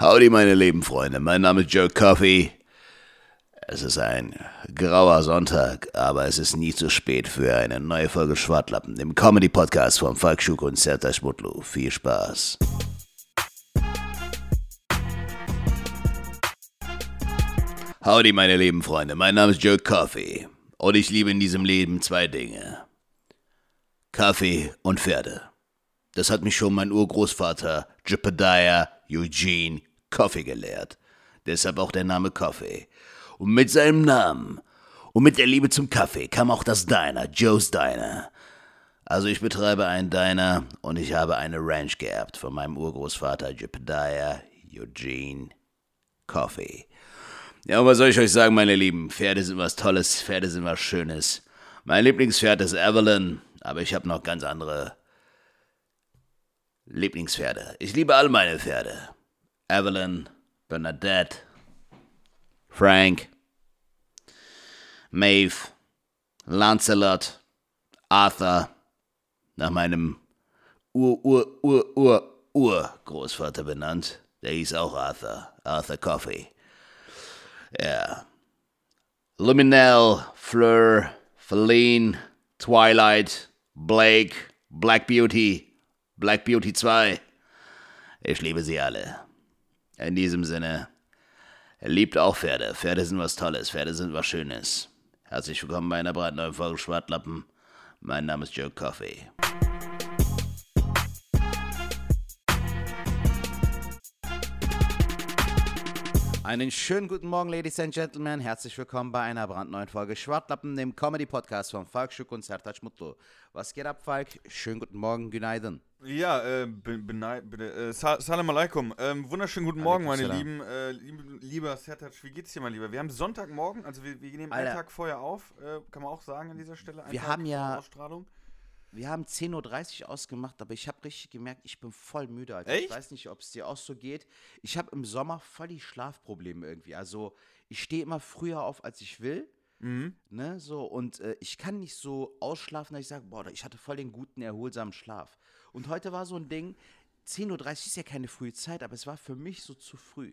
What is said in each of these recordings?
Howdy, meine lieben Freunde. Mein Name ist Joe Coffey. Es ist ein grauer Sonntag, aber es ist nie zu spät für eine neue Folge Schwartlappen, dem Comedy-Podcast von Falk Schuck und Serta Schmutlu. Viel Spaß. Howdy, meine lieben Freunde. Mein Name ist Joe Coffey. Und ich liebe in diesem Leben zwei Dinge. Kaffee und Pferde. Das hat mich schon mein Urgroßvater Jebediah Eugene Coffee gelehrt. Deshalb auch der Name Coffee. Und mit seinem Namen und mit der Liebe zum Kaffee kam auch das Diner, Joe's Diner. Also ich betreibe einen Diner und ich habe eine Ranch geerbt von meinem Urgroßvater Jebediah Eugene Coffee. Ja, und was soll ich euch sagen, meine Lieben? Pferde sind was Tolles, Pferde sind was Schönes. Mein Lieblingspferd ist Evelyn, aber ich habe noch ganz andere Lieblingspferde. Ich liebe all meine Pferde. Evelyn, Bernadette, Frank, Maeve, Lancelot, Arthur, nach meinem Ur-Ur-Ur-Ur-Urgroßvater benannt. Der hieß auch Arthur, Arthur Coffey. Ja. Luminell, Fleur, Feline, Twilight, Blake, Black Beauty, Black Beauty 2. Ich liebe sie alle. In diesem Sinne, er liebt auch Pferde. Pferde sind was Tolles, Pferde sind was Schönes. Herzlich willkommen bei einer brandneuen Folge Schwartlappen. Mein Name ist Joe Coffey. Einen schönen guten Morgen, Ladies and Gentlemen. Herzlich willkommen bei einer brandneuen Folge Schwartlappen, dem Comedy-Podcast von Falk Schuck und Sertac Mutlu. Was geht ab, Falk? Schönen guten Morgen, Günaydın. Ja, äh, äh, Salam alaikum. Ähm, wunderschönen guten Morgen, meine lieben, äh, liebe, lieber Sertac, wie geht's dir, mein Lieber? Wir haben Sonntagmorgen, also wir, wir nehmen Alter. einen Tag vorher auf, äh, kann man auch sagen an dieser Stelle. Einen Wir Tag haben ja- Ausstrahlung. Wir haben 10.30 Uhr ausgemacht, aber ich habe richtig gemerkt, ich bin voll müde. Alter. Ich Echt? weiß nicht, ob es dir auch so geht. Ich habe im Sommer voll die Schlafprobleme irgendwie. Also ich stehe immer früher auf, als ich will. Mhm. Ne, so, und äh, ich kann nicht so ausschlafen, dass ich sage, boah, ich hatte voll den guten, erholsamen Schlaf. Und heute war so ein Ding, 10.30 Uhr ist ja keine frühe Zeit, aber es war für mich so zu früh.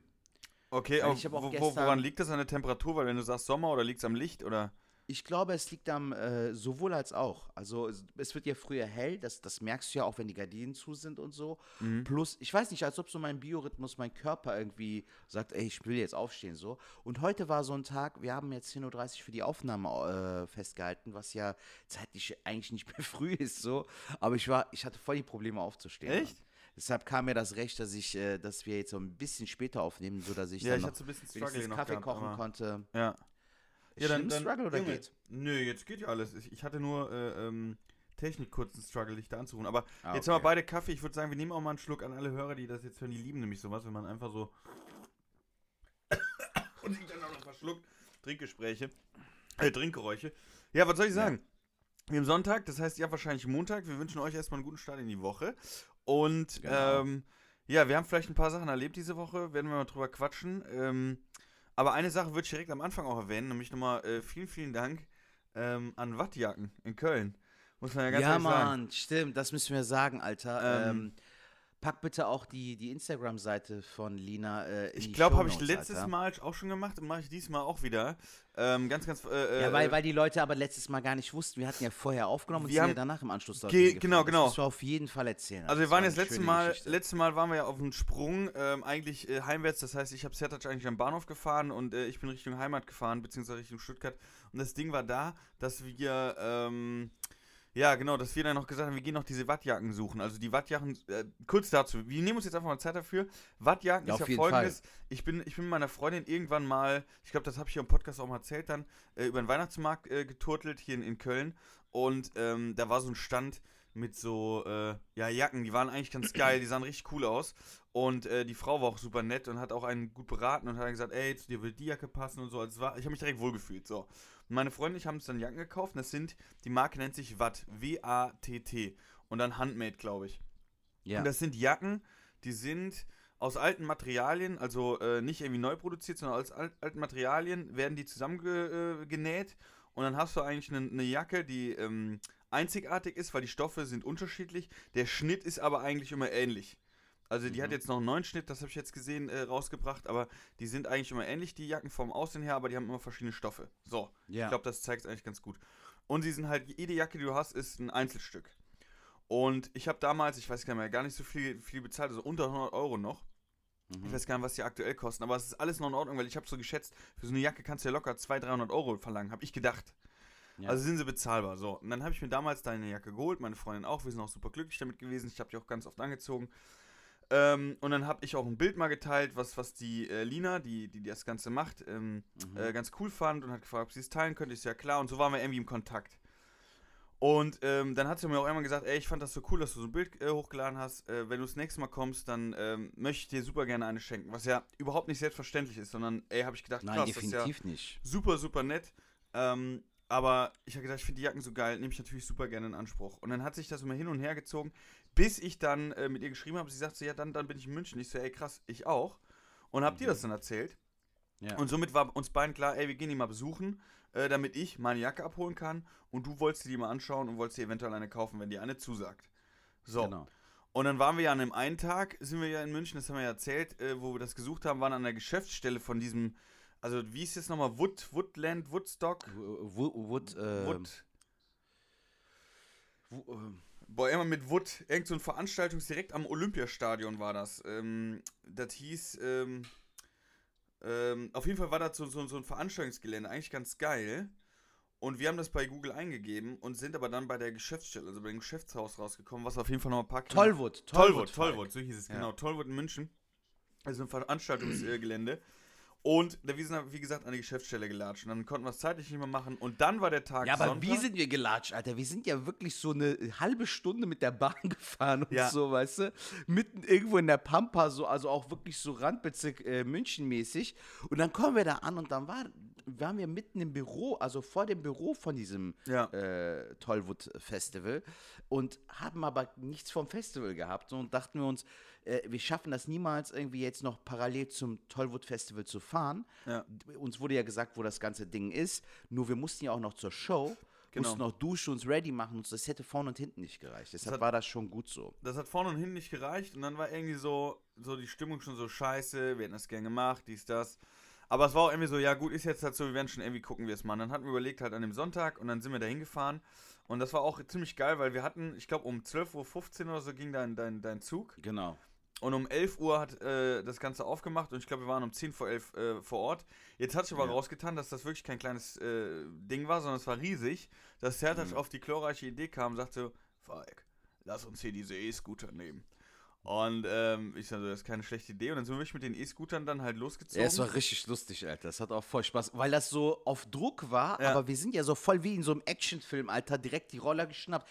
Okay, aber ich wo, woran liegt das an der Temperatur? Weil wenn du sagst Sommer oder liegt es am Licht oder? Ich glaube, es liegt am äh, sowohl als auch. Also es, wird ja früher hell, das, das merkst du ja auch, wenn die Gardinen zu sind und so. Plus, ich weiß nicht, als ob so mein Biorhythmus, mein Körper irgendwie sagt, ey, ich will jetzt aufstehen so. Und heute war so ein Tag, wir haben jetzt 10.30 Uhr für die Aufnahme äh, festgehalten, was ja zeitlich eigentlich nicht mehr früh ist so. Aber ich war, ich hatte voll die Probleme aufzustehen. Echt? Mann. Deshalb kam mir das recht, dass ich, äh, dass wir jetzt so ein bisschen später aufnehmen, so dass ich Ja, dann ich noch so ein bisschen Kaffee gehabt, kochen konnte. Ja. Schlimm Struggle oder Junge, geht's? Nö, jetzt geht ja alles. Ich, hatte nur äh, ähm, Technik kurzen Struggle, dich da anzurufen. Aber Ah, jetzt haben wir beide Kaffee. Ich würde sagen, wir nehmen auch mal einen Schluck an alle Hörer, die das jetzt hören. Die lieben nämlich sowas, wenn man einfach so und sich dann auch noch verschluckt. Trinkgespräche, äh, Trinkgeräusche. Ja, was soll ich sagen? Wir haben Sonntag, das heißt, ihr habt wahrscheinlich Montag. Wir wünschen euch erstmal einen guten Start in die Woche. Und Genau. ähm, ja, wir haben vielleicht ein paar Sachen erlebt diese Woche, werden wir mal drüber quatschen. Ähm, aber eine Sache würde ich direkt am Anfang auch erwähnen, nämlich nochmal äh, vielen, vielen Dank ähm, an Wattjacken in Köln. Muss man ja ganz ja, ehrlich sagen. Mann, stimmt, das müssen wir sagen, Alter. Ähm, Ähm, pack bitte auch die, die Instagram-Seite von Lina äh, in Ich glaube, habe ich letztes Alter. Mal auch schon gemacht und mache ich diesmal auch wieder. Ähm, ganz, ganz. Äh, Ja, weil, äh, weil die Leute aber letztes Mal gar nicht wussten. Wir hatten ja vorher aufgenommen und Wir sind ja danach im Anschluss dort Ge- hingefahren. genau, Das genau. du auf jeden Fall erzählen. Also wir waren war jetzt letztes Mal, Geschichte. letztes Mal waren wir ja auf dem Sprung, ähm, eigentlich äh, heimwärts, das heißt, ich habe Sertac eigentlich am Bahnhof gefahren und äh, ich bin Richtung Heimat gefahren, beziehungsweise Richtung Stuttgart. Und das Ding war da, dass wir, ähm, ja genau, dass wir dann noch gesagt haben, wir gehen noch diese Wattjacken suchen. Also die Wattjacken, äh, kurz dazu, wir nehmen uns jetzt einfach mal Zeit dafür. Wattjacken Ja, ist ja folgendes, ich bin, ich bin mit meiner Freundin irgendwann mal, ich glaube, das habe ich hier im Podcast auch mal erzählt dann, äh, über den Weihnachtsmarkt äh, geturtelt hier in, in Köln. Und ähm, da war so ein Stand mit so, äh, ja, Jacken, die waren eigentlich ganz geil, die sahen richtig cool aus. Und äh, die Frau war auch super nett und hat auch einen gut beraten und hat dann gesagt, ey, zu dir will die Jacke passen und so. Also war, ich habe mich direkt wohlgefühlt, so. Und meine Freundin und ich haben uns dann Jacken gekauft und das sind, die Marke nennt sich Watt, W-A-T-T. Und dann Handmade, glaube ich. ja. Und das sind Jacken, die sind aus alten Materialien, also äh, nicht irgendwie neu produziert, sondern aus al alten Materialien werden die zusammengenäht. Äh, und dann hast du eigentlich eine ne Jacke, die ähm, einzigartig ist, weil die Stoffe sind unterschiedlich. Der Schnitt ist aber eigentlich immer ähnlich. Also die hat Mhm. jetzt noch einen neuen Schnitt, das habe ich jetzt gesehen, äh, rausgebracht, aber die sind eigentlich immer ähnlich, die Jacken vom Aussehen her, aber die haben immer verschiedene Stoffe. So, Ja. ich glaube, das zeigt es eigentlich ganz gut. Und sie sind halt, jede Jacke, die du hast, ist ein Einzelstück. Und ich habe damals, ich weiß gar nicht mehr, gar nicht so viel, viel bezahlt, also unter 100 Euro noch. Mhm. Ich weiß gar nicht, was die aktuell kosten, aber es ist alles noch in Ordnung, weil ich habe so geschätzt, für so eine Jacke kannst du ja locker 200, 300 Euro verlangen, habe ich gedacht. Ja. Also sind sie bezahlbar. So, und dann habe ich mir damals deine Jacke geholt, meine Freundin auch, wir sind auch super glücklich damit gewesen, ich habe die auch ganz oft angezogen. Ähm, und dann habe ich auch ein Bild mal geteilt, was, was die äh, Lina, die, die das Ganze macht, ähm, Mhm. äh, ganz cool fand und hat gefragt, ob sie es teilen könnte. Ist ja klar. Und so waren wir irgendwie im Kontakt. Und ähm, dann hat sie mir auch einmal gesagt, ey, ich fand das so cool, dass du so ein Bild äh, hochgeladen hast. Äh, wenn du das nächste Mal kommst, dann ähm, möchte ich dir super gerne eine schenken. Was ja überhaupt nicht selbstverständlich ist, sondern, ey, habe ich gedacht, Nein, krass, das ist ja definitiv nicht. super, super nett. Ähm, aber ich habe gedacht, ich finde die Jacken so geil, nehme ich natürlich super gerne in Anspruch. Und dann hat sich das immer hin und her gezogen, bis ich dann äh, mit ihr geschrieben habe. Sie sagte, so, ja, dann, dann bin ich in München. Ich so, ey, krass, ich auch. Und hab dir das dann erzählt. Ja. Und somit war uns beiden klar, ey, wir gehen die mal besuchen, äh, damit ich meine Jacke abholen kann. Und du wolltest dir die mal anschauen und wolltest dir eventuell eine kaufen, wenn dir eine zusagt. So. Genau. Und dann waren wir ja an einem einen Tag, sind wir ja in München, das haben wir ja erzählt, äh, wo wir das gesucht haben, waren an der Geschäftsstelle von diesem, also wie ist es nochmal, Wood, Woodland, Woodstock, Wood, Wood, äh, Wood, Wo- ähm, boah, immer mit Wood, irgend so ein Veranstaltungs direkt am Olympiastadion war das. Ähm, das hieß, ähm, ähm, auf jeden Fall war das so, so, so ein Veranstaltungsgelände, eigentlich ganz geil. Und wir haben das bei Google eingegeben und sind aber dann bei der Geschäftsstelle, also bei dem Geschäftshaus rausgekommen, was auf jeden Fall noch ein paar Kilometer- Tollwood. Tollwood, Falk. Tollwood, so hieß es, Ja. genau. Tollwood in München. Also ein Veranstaltungsgelände. Und wir sind, wie gesagt, an die Geschäftsstelle gelatscht. Und dann konnten wir es zeitlich nicht mehr machen. Und dann war der Tag Ja, aber Sonntag. wie sind wir gelatscht, Alter? Wir sind ja wirklich so eine halbe Stunde mit der Bahn gefahren und Ja. so, weißt du? Mitten irgendwo in der Pampa, so, also auch wirklich so Randbezirk äh, München-mäßig. Und dann kommen wir da an und dann war, waren wir mitten im Büro, also vor dem Büro von diesem Ja. äh, Tollwood Festival und haben aber nichts vom Festival gehabt so, und dachten wir uns, äh, wir schaffen das niemals irgendwie jetzt noch parallel zum Tollwood Festival zu fahren. Ja. Uns wurde ja gesagt, wo das ganze Ding ist, nur wir mussten ja auch noch zur Show. Genau. Mussten noch duschen, uns ready machen und das hätte vorne und hinten nicht gereicht. Deshalb hat- war das schon gut so. Das hat vorne und hinten nicht gereicht. Und dann war irgendwie so, so die Stimmung schon so scheiße. Wir hätten das gern gemacht, dies, das. Aber es war auch irgendwie so, ja gut, ist jetzt halt so, wir werden schon irgendwie gucken, wie es machen. Dann hatten wir überlegt halt an dem Sonntag und dann sind wir da hingefahren. Und das war auch ziemlich geil, weil wir hatten, ich glaube um 12.15 Uhr oder so ging dein, dein, dein Zug. Genau. Und um 11 Uhr hat äh, das Ganze aufgemacht und ich glaube, wir waren um 10 vor 11 äh, vor Ort. Jetzt hat sich aber Ja. rausgetan, dass das wirklich kein kleines äh, Ding war, sondern es war riesig. Dass Sertac Mhm. auf die glorreiche Idee kam und sagte, Falk, lass uns hier diese E-Scooter nehmen. Und ähm, ich sagte, das ist keine schlechte Idee. Und dann sind wir wirklich mit den E-Scootern dann halt losgezogen. Ja, es war richtig lustig, Alter. Das hat auch voll Spaß, weil das so auf Druck war, Ja. aber wir sind ja so voll wie in so einem Actionfilm, Alter, direkt die Roller geschnappt.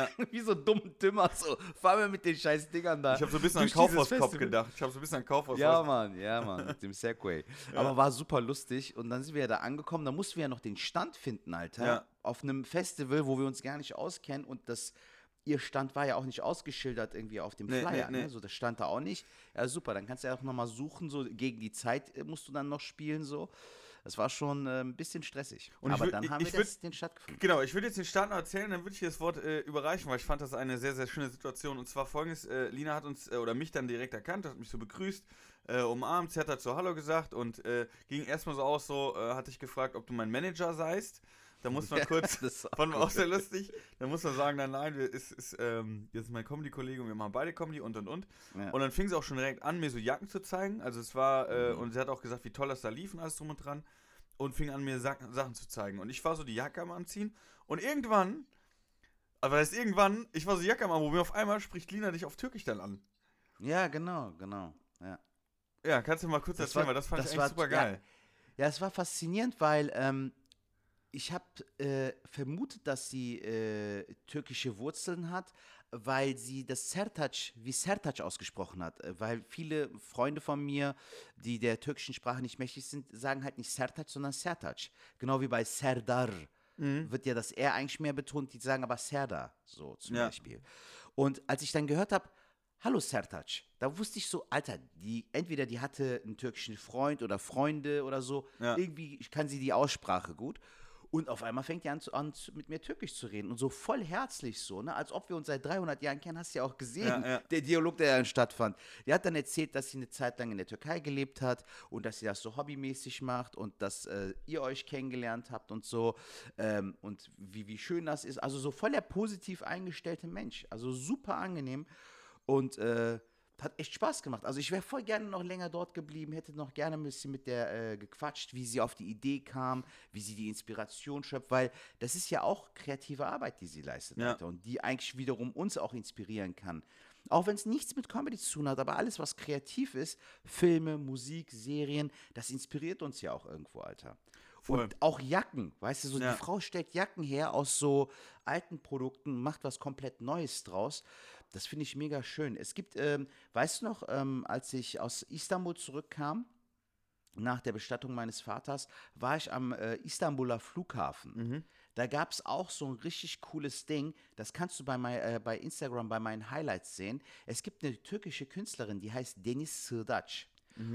wie so dumm Dümmer, so. Fahren wir mit den scheiß Dingern da. ich habe so ein bisschen an Kaufhauskopf gedacht. Ich habe so ein bisschen an Kaufhaus. Ja, Mann, ja, Mann, mit dem Segway. Aber war super lustig. Und dann sind wir ja da angekommen. Da mussten wir ja noch den Stand finden, Alter. Ja. Auf einem Festival, wo wir uns gar nicht auskennen. Und das, ihr Stand war ja auch nicht ausgeschildert irgendwie auf dem Nee, Flyer. nee, nee. Ne? So, das stand da auch nicht. Ja, super. Dann kannst du ja auch nochmal suchen. So gegen die Zeit äh, musst du dann noch spielen. So. Das war schon äh, ein bisschen stressig. Und Aber würd- dann haben ich wir würd- den Start gefunden. Genau, ich würde jetzt den Start noch erzählen, dann würde ich das Wort äh, überreichen, weil ich fand das eine sehr, sehr schöne Situation. Und zwar folgendes: äh, Lina hat uns äh, oder mich dann direkt erkannt, hat mich so begrüßt, äh, umarmt, sie hat dazu Hallo gesagt und äh, ging erstmal so aus, so hatte ich gefragt, ob du mein Manager seist. Da muss man kurz, Das wir gut. auch sehr lustig. Da muss man sagen, nein, nein, wir- ist, ist, ähm, jetzt ist mein Comedy-Kollege und wir machen beide Comedy und und und. Ja. Und dann fing sie auch schon direkt an, mir so Jacken zu zeigen. Also es war, äh, Mhm. und sie hat auch gesagt, wie toll das da lief und alles drum und dran. Und fing an, mir Sa Sachen zu zeigen. Und ich war so die Jacke am Anziehen. Und irgendwann, aber das heißt irgendwann, ich war so die Jacke am Anprobieren, auf einmal spricht Lina dich auf Türkisch dann an. Ja, genau, genau. Ja. Ja, kannst du mal kurz Das erzählen, war- weil das fand das ich war- eigentlich super geil. Ja, es war faszinierend, weil ähm, ich habe äh, vermutet, dass sie äh, türkische Wurzeln hat, weil sie das Sertac wie Sertac ausgesprochen hat. Äh, Weil viele Freunde von mir, die der türkischen Sprache nicht mächtig sind, sagen halt nicht Sertac, sondern Sertac. Genau wie bei Serdar Mhm. wird ja das R eigentlich mehr betont, die sagen aber Serdar, so zum Ja. Beispiel. Und als ich dann gehört habe, Hallo Sertac, da wusste ich so, Alter, die, entweder die hatte einen türkischen Freund oder Freunde oder so, Ja. irgendwie kann sie die Aussprache gut. Und auf einmal fängt die an, an mit mir Türkisch zu reden und so voll herzlich so, ne? als ob wir uns seit 300 Jahren kennen, hast du ja auch gesehen, Ja, ja. der Dialog, der dann stattfand. Die hat dann erzählt, dass sie eine Zeit lang in der Türkei gelebt hat und dass sie das so hobbymäßig macht und dass äh, ihr euch kennengelernt habt und so ähm, und wie, wie schön das ist. Also so voll der positiv eingestellte Mensch, also super angenehm und äh, hat echt Spaß gemacht. Also ich wäre voll gerne noch länger dort geblieben, hätte noch gerne ein bisschen mit der äh, gequatscht, wie sie auf die Idee kam, wie sie die Inspiration schöpft, weil das ist ja auch kreative Arbeit, die sie leistet, Ja. Alter, und die eigentlich wiederum uns auch inspirieren kann. Auch wenn es nichts mit Comedy zu tun hat, aber alles, was kreativ ist, Filme, Musik, Serien, das inspiriert uns ja auch irgendwo, Alter. Voll. Und auch Jacken, weißt du, so Ja. die Frau stellt Jacken her aus so alten Produkten, macht was komplett Neues draus. Das finde ich mega schön. Es gibt, ähm, weißt du noch, ähm, als ich aus Istanbul zurückkam, nach der Bestattung meines Vaters, war ich am äh, Istanbuler Flughafen. Da gab es auch so ein richtig cooles Ding, das kannst du bei, mei- äh, bei Instagram bei meinen Highlights sehen. Es gibt eine türkische Künstlerin, die heißt Deniz Sırdaç.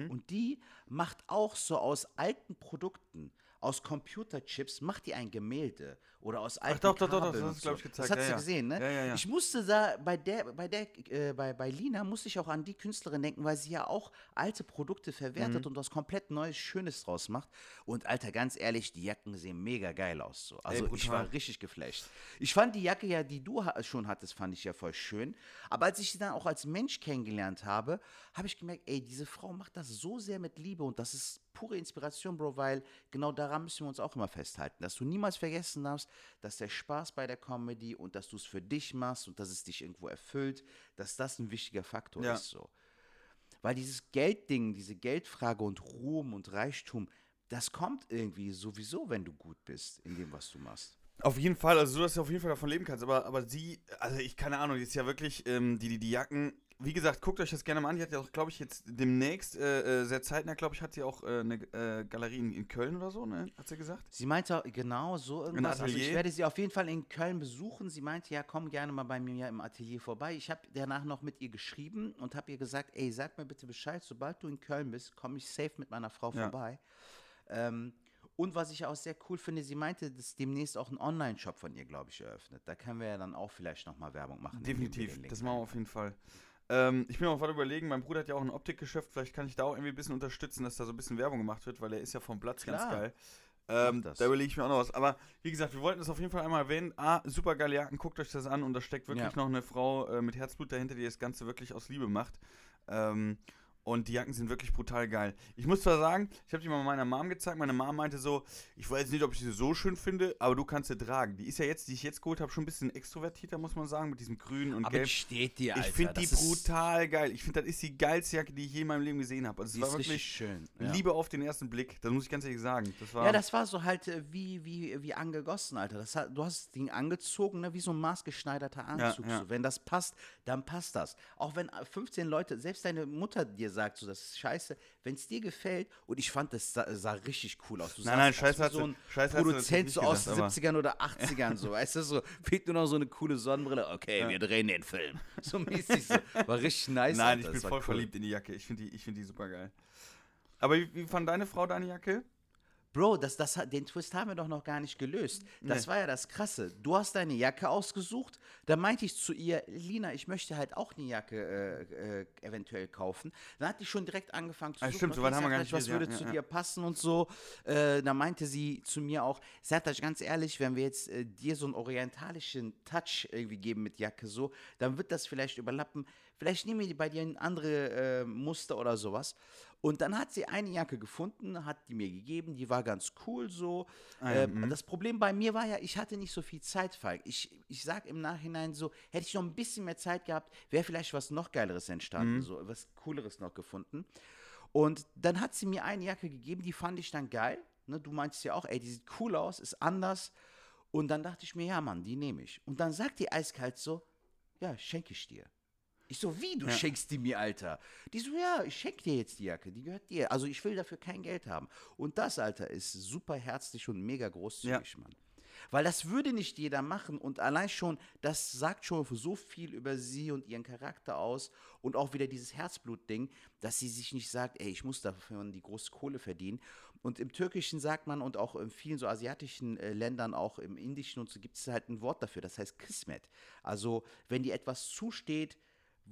Und die macht auch so aus alten Produkten, aus Computerchips, macht die ein Gemälde oder aus alten doch, doch, doch, doch, Kabeln das hast du, glaub so. ich, gezeigt, Das hast ja, du ja. gesehen, ne? Ja, ja, ja. Ich musste da bei der, bei der, äh, bei, bei Lina musste ich auch an die Künstlerin denken, weil sie ja auch alte Produkte verwertet Mhm. und was komplett Neues, Schönes draus macht. Und Alter, ganz ehrlich, die Jacken sehen mega geil aus. So. Also ich brutal. war richtig geflasht. Ich fand die Jacke ja, die du ha schon hattest, fand ich ja voll schön. Aber als ich sie dann auch als Mensch kennengelernt habe, habe ich gemerkt, ey, diese Frau macht das so sehr mit Liebe und das ist pure Inspiration, Bro, weil genau daran müssen wir uns auch immer festhalten, dass du niemals vergessen darfst, dass der Spaß bei der Comedy und dass du es für dich machst und dass es dich irgendwo erfüllt, dass das ein wichtiger Faktor Ja. ist so. Weil dieses Geldding, diese Geldfrage und Ruhm und Reichtum, das kommt irgendwie sowieso, wenn du gut bist in dem, was du machst. Auf jeden Fall, also so, dass du auf jeden Fall davon leben kannst. Aber, aber sie, also ich keine Ahnung, die ist ja wirklich, ähm, die, die, die Jacken. Wie gesagt, guckt euch das gerne mal an. Die hat ja auch, glaube ich, jetzt demnächst, äh, äh, sehr zeitnah, glaube ich, hat sie auch äh, eine äh, Galerie in, Köln oder so, ne? Hat sie gesagt? Sie meinte genau so irgendwas. Also ich werde sie auf jeden Fall in Köln besuchen. Sie meinte, ja, komm gerne mal bei mir im Atelier vorbei. Ich habe danach noch mit ihr geschrieben und habe ihr gesagt, ey, sag mir bitte Bescheid, sobald du in Köln bist, komme ich safe mit meiner Frau Ja. vorbei. Ähm, und was ich auch sehr cool finde, sie meinte, dass demnächst auch ein Online-Shop von ihr, glaube ich, eröffnet. Da können wir ja dann auch vielleicht nochmal Werbung machen. Definitiv, das machen wir auf jeden Fall. Ähm, ich bin auch gerade überlegen, mein Bruder hat ja auch ein Optikgeschäft, vielleicht kann ich da auch irgendwie ein bisschen unterstützen, dass da so ein bisschen Werbung gemacht wird, weil er ist ja vom Platz ganz Klar. geil. Ähm, das. da überlege ich mir auch noch was. Aber wie gesagt, wir wollten es auf jeden Fall einmal erwähnen. Ah, super geile Jacken, guckt euch das an und da steckt wirklich Ja. noch eine Frau äh, mit Herzblut dahinter, die das Ganze wirklich aus Liebe macht. Ähm, und die Jacken sind wirklich brutal geil. Ich muss zwar sagen, ich habe die mal meiner Mom gezeigt. Meine Mom meinte so, ich weiß nicht, ob ich sie so schön finde, aber du kannst sie tragen. Die ist ja jetzt, die ich jetzt geholt habe, schon ein bisschen extrovertierter, muss man sagen, mit diesem Grün und Aber Gelb. die steht dir, Alter. Ich finde die brutal geil. Ich finde, das ist die geilste Jacke, die ich je in meinem Leben gesehen habe. Also, Die es ist war wirklich schön. Ja. Liebe auf den ersten Blick. Das muss ich ganz ehrlich sagen. Das war Ja, das war so halt äh, wie, wie, wie angegossen, Alter. Das hat, du hast das Ding angezogen, ne, wie so ein maßgeschneiderter Anzug. ja. So. Wenn das passt, dann passt das. Auch wenn äh, 15 Leute, selbst deine Mutter dir sagt, so, das ist scheiße, wenn es dir gefällt, und ich fand, das sah, sah richtig cool aus. Du Nein, nein, scheiße hat so ein scheiße Produzent so aus den gesagt, 70ern oder 80ern, so, weißt du, so, fehlt nur noch so eine coole Sonnenbrille. Okay, wir drehen den Film. So mäßig so. War richtig nice. Nein, ich bin voll cool. verliebt in die Jacke. Ich finde die, ich find die super geil. Aber wie, wie fand deine Frau deine Jacke? Bro, das, das, den Twist haben wir doch noch gar nicht gelöst. Das Nee. war ja das Krasse. Du hast deine Jacke ausgesucht. Da meinte ich zu ihr, Lina, ich möchte halt auch eine Jacke äh, äh, eventuell kaufen. Dann hat die schon direkt angefangen zu Ah, suchen. stimmt, so weit haben wir gar nicht Was würde ja, zu ja, dir passen und so. Äh, da meinte sie zu mir auch, Sertac, ganz ehrlich, wenn wir jetzt äh, dir so einen orientalischen Touch irgendwie geben mit Jacke so, dann wird das vielleicht überlappen. Vielleicht nehmen wir bei dir ein andere äh, Muster oder sowas. Und dann hat sie eine Jacke gefunden, hat die mir gegeben, die war ganz cool so. Ah ja, ähm, das Problem bei mir war ja, ich hatte nicht so viel Zeit, Falk. Ich, ich sag im Nachhinein so, hätte ich noch ein bisschen mehr Zeit gehabt, wäre vielleicht was noch Geileres entstanden, so was Cooleres noch gefunden. Und dann hat sie mir eine Jacke gegeben, die fand ich dann geil. Ne, du meinst ja auch, ey, die sieht cool aus, ist anders. Und dann dachte ich mir, ja, Mann, die nehme ich. Und dann sagt die eiskalt so, ja, schenke ich dir. Ich so, wie, du Ja. schenkst die mir, Alter? Die so, ja, ich schenke dir jetzt die Jacke, die gehört dir. Also ich will dafür kein Geld haben. Und das, Alter, ist super herzlich und mega großzügig, Mann. Weil das würde nicht jeder machen und allein schon, das sagt schon so viel über sie und ihren Charakter aus und auch wieder dieses Herzblut-Ding, dass sie sich nicht sagt, ey, ich muss dafür die große Kohle verdienen. Und im Türkischen sagt man und auch in vielen so asiatischen äh, Ländern, auch im Indischen und so, gibt es halt ein Wort dafür, das heißt Kismet. Also wenn dir etwas zusteht,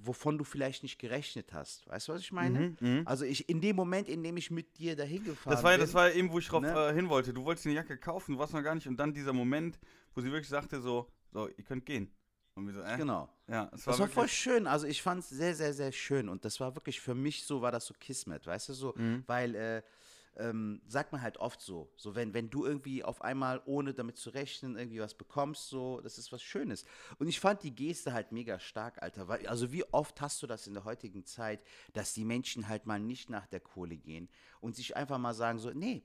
wovon du vielleicht nicht gerechnet hast. Weißt du, was ich meine? Also ich in dem Moment, in dem ich mit dir dahin gefahren Mhm, Das war, ja- bin. das war ja eben, wo ich drauf Ne? äh, hin wollte. Du wolltest eine Jacke kaufen, du warst noch gar nicht. Und dann dieser Moment, wo sie wirklich sagte so, so, ihr könnt gehen. Und wir so, äh? Genau. Ja, es war, Das war voll schön. Also ich fand es sehr, sehr, sehr schön. Und das war wirklich für mich so, war das so Kismet, weißt du so, Mhm. weil äh, ähm, sagt man halt oft so, so wenn, wenn du irgendwie auf einmal, ohne damit zu rechnen, irgendwie was bekommst, so, das ist was Schönes. Und ich fand die Geste halt mega stark, Alter. Weil, also wie oft hast du das in der heutigen Zeit, dass die Menschen halt mal nicht nach der Kohle gehen und sich einfach mal sagen so, nee,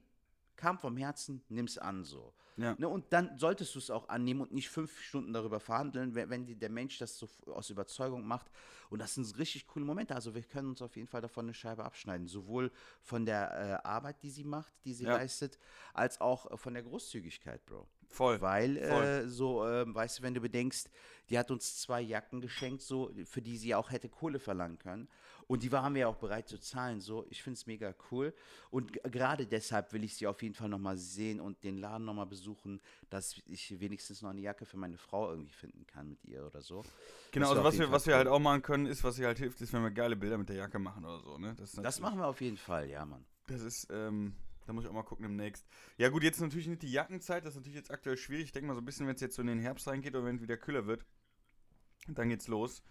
kam vom Herzen, nimm's an so. Ja. Ne, und dann solltest du es auch annehmen und nicht fünf Stunden darüber verhandeln, wenn, wenn die, der Mensch das so aus Überzeugung macht. Und das sind richtig coole Momente. Also wir können uns auf jeden Fall davon eine Scheibe abschneiden. Sowohl von der äh, Arbeit, die sie macht, die sie Ja. leistet, als auch äh, von der Großzügigkeit, Bro. Voll. Weil, voll. äh, so, ähm, weißt du, wenn du bedenkst, die hat uns zwei Jacken geschenkt, so, für die sie auch hätte Kohle verlangen können. Und die waren wir ja auch bereit zu zahlen, so. Ich finde es mega cool. Und gerade deshalb will ich sie auf jeden Fall nochmal sehen und den Laden nochmal besuchen, dass ich wenigstens noch eine Jacke für meine Frau irgendwie finden kann mit ihr oder so. Genau, Das also was wir, Fall was wir halt auch machen können, ist, was ihr halt hilft, ist, wenn wir geile Bilder mit der Jacke machen oder so, ne? Das natürlich- machen wir auf jeden Fall, ja, Mann. Das ist, ähm, da muss ich auch mal gucken demnächst. Ja gut, jetzt natürlich nicht die Jackenzeit, das ist natürlich jetzt aktuell schwierig. Ich denke mal so ein bisschen, wenn es jetzt so in den Herbst reingeht oder wenn es wieder kühler wird, dann geht's los.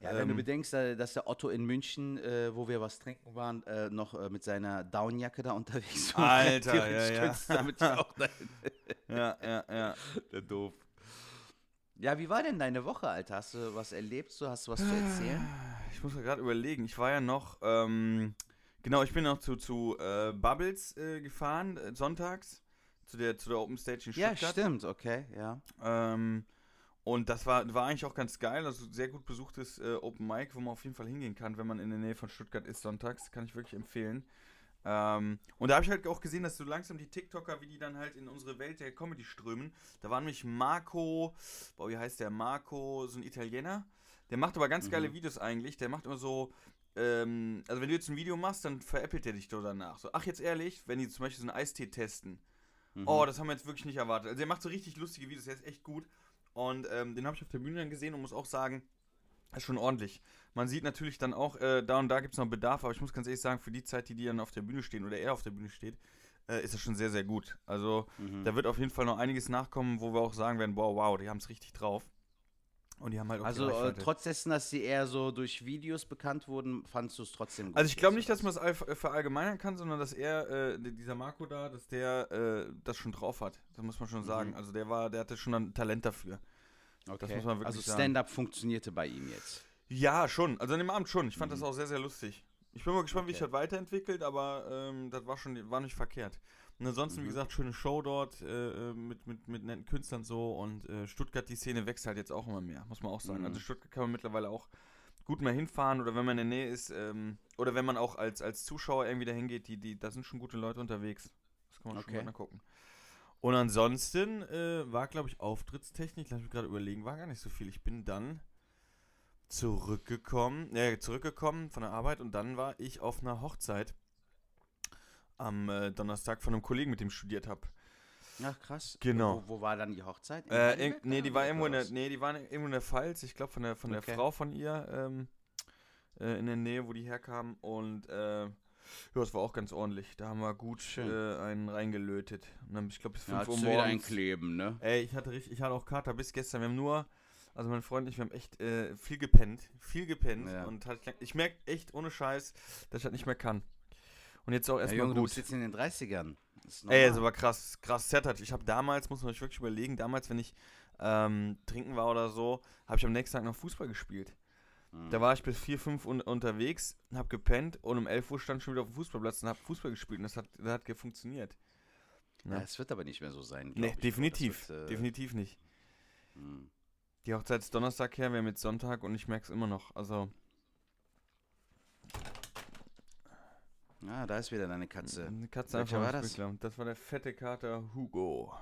Ja, wenn du Ähm, bedenkst, äh, dass der Otto in München, äh, wo wir was trinken waren, äh, noch äh, mit seiner Downjacke da unterwegs war. Alter, ja, ja. du damit auch dahin. Ja, ja, ja. Der doof. Ja, wie war denn deine Woche, Alter? Hast du was erlebt? Hast du was zu erzählen? Ich muss mir gerade überlegen, ich war ja noch, ähm, genau, ich bin noch zu, zu äh, Bubbles äh, gefahren, äh, sonntags, zu der, zu der Open Stage in Ja, Stuttgart. stimmt, okay, ja. Ähm, und das war, war eigentlich auch ganz geil. Also sehr gut besuchtes äh, Open Mic, wo man auf jeden Fall hingehen kann, wenn man in der Nähe von Stuttgart ist sonntags. Kann ich wirklich empfehlen. Ähm, und da habe ich halt auch gesehen, dass so langsam die TikToker, wie die dann halt in unsere Welt der Comedy strömen. Da war nämlich Marco, boah, wie heißt der? Marco, so ein Italiener. Der macht aber ganz geile Videos eigentlich. Der macht immer so, ähm, also wenn du jetzt ein Video machst, dann veräppelt der dich so danach. So, ach jetzt ehrlich, wenn die zum Beispiel so einen Eistee testen. Oh, das haben wir jetzt wirklich nicht erwartet. Also er macht so richtig lustige Videos, der ist echt gut. Und ähm, den habe ich auf der Bühne dann gesehen und muss auch sagen, ist schon ordentlich. Man sieht natürlich dann auch, äh, da und da gibt es noch Bedarf, aber ich muss ganz ehrlich sagen, für die Zeit, die die dann auf der Bühne stehen oder er auf der Bühne steht, äh, ist das schon sehr, sehr gut. Also da wird auf jeden Fall noch einiges nachkommen, wo wir auch sagen werden, wow, wow, die haben es richtig drauf. Und die haben halt auch Also äh, Reichweite. trotz dessen, dass sie eher so durch Videos bekannt wurden, fandst du es trotzdem gut. Also ich glaube nicht, dass man es all- verallgemeinern kann, sondern dass er, äh, dieser Marco da, dass der äh, das schon drauf hat. Das muss man schon sagen. Also der war, der hatte schon ein Talent dafür. was? das muss man wirklich Also. Stand-up funktionierte bei ihm jetzt. Ja, schon. Also an dem Abend schon. Ich fand das auch sehr, sehr lustig. Ich bin mal gespannt, wie sich Okay. das weiterentwickelt, aber ähm, das war schon, war nicht verkehrt. Und ansonsten, wie gesagt, schöne Show dort äh, äh, mit, mit, mit netten Künstlern so und äh, Stuttgart, die Szene wächst halt jetzt auch immer mehr, muss man auch sagen. Mhm. Also Stuttgart kann man mittlerweile auch gut mal hinfahren oder wenn man in der Nähe ist ähm, oder wenn man auch als, als Zuschauer irgendwie dahin geht, die, die, da sind schon gute Leute unterwegs. Das kann man schon Okay. mal nachgucken. Und ansonsten äh, war, glaube ich, Auftrittstechnik, lass mich gerade überlegen, war gar nicht so viel. Ich bin dann zurückgekommen, ja, zurückgekommen von der Arbeit und dann war ich auf einer Hochzeit am äh, Donnerstag von einem Kollegen, mit dem ich studiert habe. Ach krass. Genau. Wo, wo war dann die Hochzeit? In Äh, irg- nee, die war irgendwo in der, nee, die war irgendwo in der Pfalz, ich glaube von der von der Okay. Frau von ihr ähm, äh, in der Nähe, wo die herkam und äh, ja, das war auch ganz ordentlich. Da haben wir gut äh, einen reingelötet. Und dann, ich glaube, bis 5 Ja, Uhr wieder morgens. einkleben, ne? Ey, ich hatte richtig, ich hatte auch Kater bis gestern. Wir haben nur, also mein Freund und ich, wir haben echt äh, viel gepennt. Viel gepennt. Ja. Und halt, ich merke echt ohne Scheiß, dass ich das nicht mehr kann. Und jetzt auch Ja, erstmal Junge, du gut. bist jetzt in den 30ern. Das ist Ey, das war krass, krass zertert. Ich habe damals, muss man sich wirklich überlegen, damals, wenn ich ähm, trinken war oder so, habe ich am nächsten Tag noch Fußball gespielt. Mhm. Da war ich bis 4, 5 un unterwegs, habe gepennt und um 11 Uhr stand ich schon wieder auf dem Fußballplatz und habe Fußball gespielt und das hat, das hat funktioniert. Ja, Ja. es wird aber nicht mehr so sein. Nee, ich, definitiv. Wird, äh, definitiv nicht. mh. Die Hochzeit ist Donnerstag her, wir haben jetzt Sonntag und ich merke es immer noch. Also, Ja, da ist wieder deine Katze. eine Katze Welcher einfach war das? Das war der fette Kater Hugo.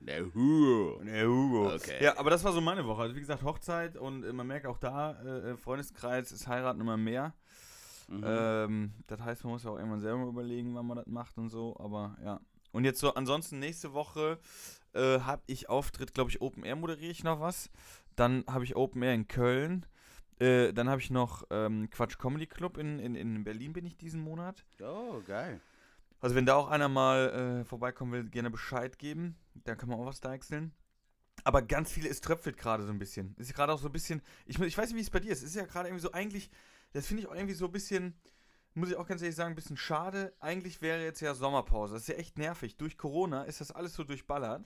Der Hugo. Der Hugo. Okay. Ja, aber das war so meine Woche. Also wie gesagt, Hochzeit und äh, man merkt auch da, äh, äh, Freundeskreis ist heiraten immer mehr. Mhm. Ähm, das heißt, man muss ja auch irgendwann selber überlegen, wann man das macht und so, aber ja. Und jetzt so, ansonsten nächste Woche äh, habe ich Auftritt, glaube ich, Open Air moderiere ich noch was. Dann habe ich Open Air in Köln. Äh, dann habe ich noch ähm, Quatsch Comedy Club in, in, in Berlin bin ich diesen Monat. Oh, geil. Also wenn da auch einer mal äh, vorbeikommen will, gerne Bescheid geben. Da kann man auch was deichseln. Aber ganz viele, es tröpfelt gerade so ein bisschen. Ist gerade auch so ein bisschen, ich, ich weiß nicht, wie es bei dir ist. Es ist ja gerade irgendwie so eigentlich, das finde ich auch irgendwie so ein bisschen, muss ich auch ganz ehrlich sagen, ein bisschen schade. Eigentlich wäre jetzt ja Sommerpause. Das ist ja echt nervig. Durch Corona ist das alles so durchballert.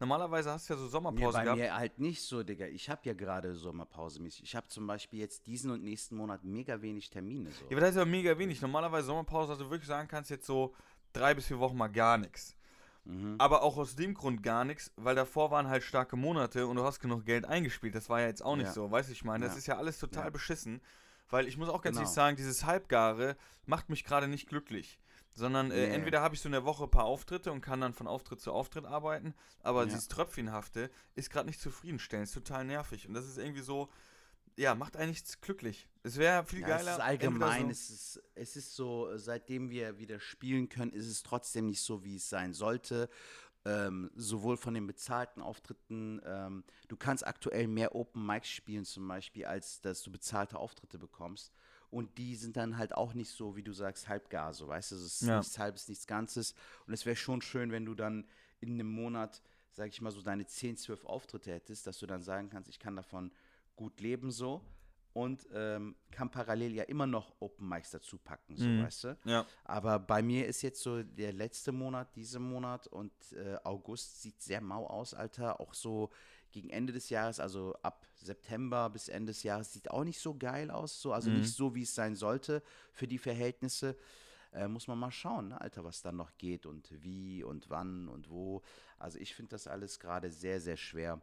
Normalerweise hast du ja so Sommerpause bei gehabt. mir halt nicht so, Digga. Ich habe ja gerade Sommerpause mäßig. Ich habe zum Beispiel jetzt diesen und nächsten Monat mega wenig Termine. So. Ja, aber das ist ja mega wenig. Normalerweise Sommerpause, also wirklich sagen kannst, jetzt so drei bis vier Wochen mal gar nichts. Mhm. Aber auch aus dem Grund gar nichts, weil davor waren halt starke Monate und du hast genug Geld eingespielt. Das war ja jetzt auch nicht Ja. so, weißt du, ich meine, das Ja. ist ja alles total Ja. beschissen. Weil ich muss auch ganz Genau. ehrlich sagen, dieses Halbgare macht mich gerade nicht glücklich. Sondern äh, Nee. entweder habe ich so in der Woche ein paar Auftritte und kann dann von Auftritt zu Auftritt arbeiten, aber Ja. dieses Tröpfchenhafte ist gerade nicht zufriedenstellend, ist total nervig. Und das ist irgendwie so, ja, macht eigentlich nichts glücklich. Es wäre viel Ja, geiler. es ist allgemein, so- es, ist, es ist so, seitdem wir wieder spielen können, ist es trotzdem nicht so, wie es sein sollte. Ähm, sowohl von den bezahlten Auftritten, ähm, du kannst aktuell mehr Open Mics spielen zum Beispiel, als dass du bezahlte Auftritte bekommst. Und die sind dann halt auch nicht so, wie du sagst, halbgar, so weißt du, es ist Ja. nichts halbes, nichts Ganzes. Und es wäre schon schön, wenn du dann in einem Monat, sag ich mal, so deine 10, 12 Auftritte hättest, dass du dann sagen kannst, ich kann davon gut leben so und ähm, kann parallel ja immer noch Open Mics dazu packen, so Mhm. weißt du. Ja. Aber bei mir ist jetzt so der letzte Monat, dieser Monat und äh, August sieht sehr mau aus, Alter. Auch so gegen Ende des Jahres, also ab September bis Ende des Jahres, sieht auch nicht so geil aus. So, also Mhm. nicht so, wie es sein sollte für die Verhältnisse. Äh, muss man mal schauen, ne, Alter, was dann noch geht und wie und wann und wo. Also ich finde das alles gerade sehr, sehr schwer.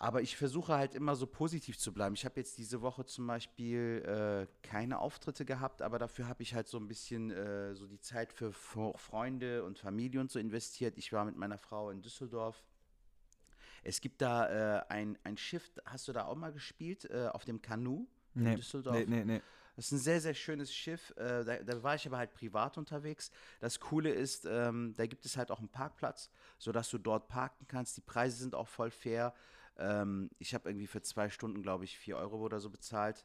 Aber ich versuche halt immer so positiv zu bleiben. Ich habe jetzt diese Woche zum Beispiel äh, keine Auftritte gehabt, aber dafür habe ich halt so ein bisschen äh, so die Zeit für Fre- Freunde und Familie und so investiert. Ich war mit meiner Frau in Düsseldorf. Es gibt da äh, ein, ein Schiff, hast du da auch mal gespielt, äh, auf dem Kanu in Nee, Düsseldorf? nee, nee, nee. Das ist ein sehr, sehr schönes Schiff. Äh, da, da war ich aber halt privat unterwegs. Das Coole ist, ähm, da gibt es halt auch einen Parkplatz, sodass du dort parken kannst. Die Preise sind auch voll fair. Ähm, ich habe irgendwie für zwei Stunden, glaube ich, vier Euro oder so bezahlt.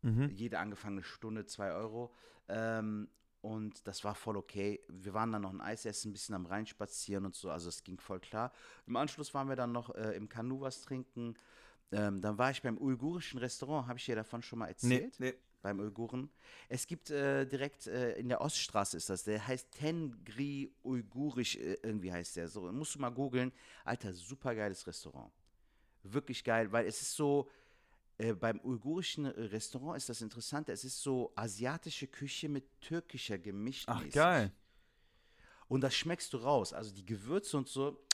Mhm. Jede angefangene Stunde zwei Euro. Ähm, und das war voll okay. Wir waren dann noch ein Eis essen, ein bisschen am Rhein spazieren und so. Also es ging voll klar. Im Anschluss waren wir dann noch äh, im Kanu was trinken. Ähm, dann war ich beim uigurischen Restaurant. Habe ich dir davon schon mal Nee, erzählt? nee. beim Uiguren. Es gibt äh, direkt äh, in der Oststraße ist das, der heißt Tengri Uigurisch, äh, irgendwie heißt der. So, musst du mal googeln. Alter, super geiles Restaurant. Wirklich geil, weil es ist so, äh, beim uigurischen äh, Restaurant ist das Interessante, es ist so asiatische Küche mit türkischer gemischt. Ach, geil. Und das schmeckst du raus. Also die Gewürze und so,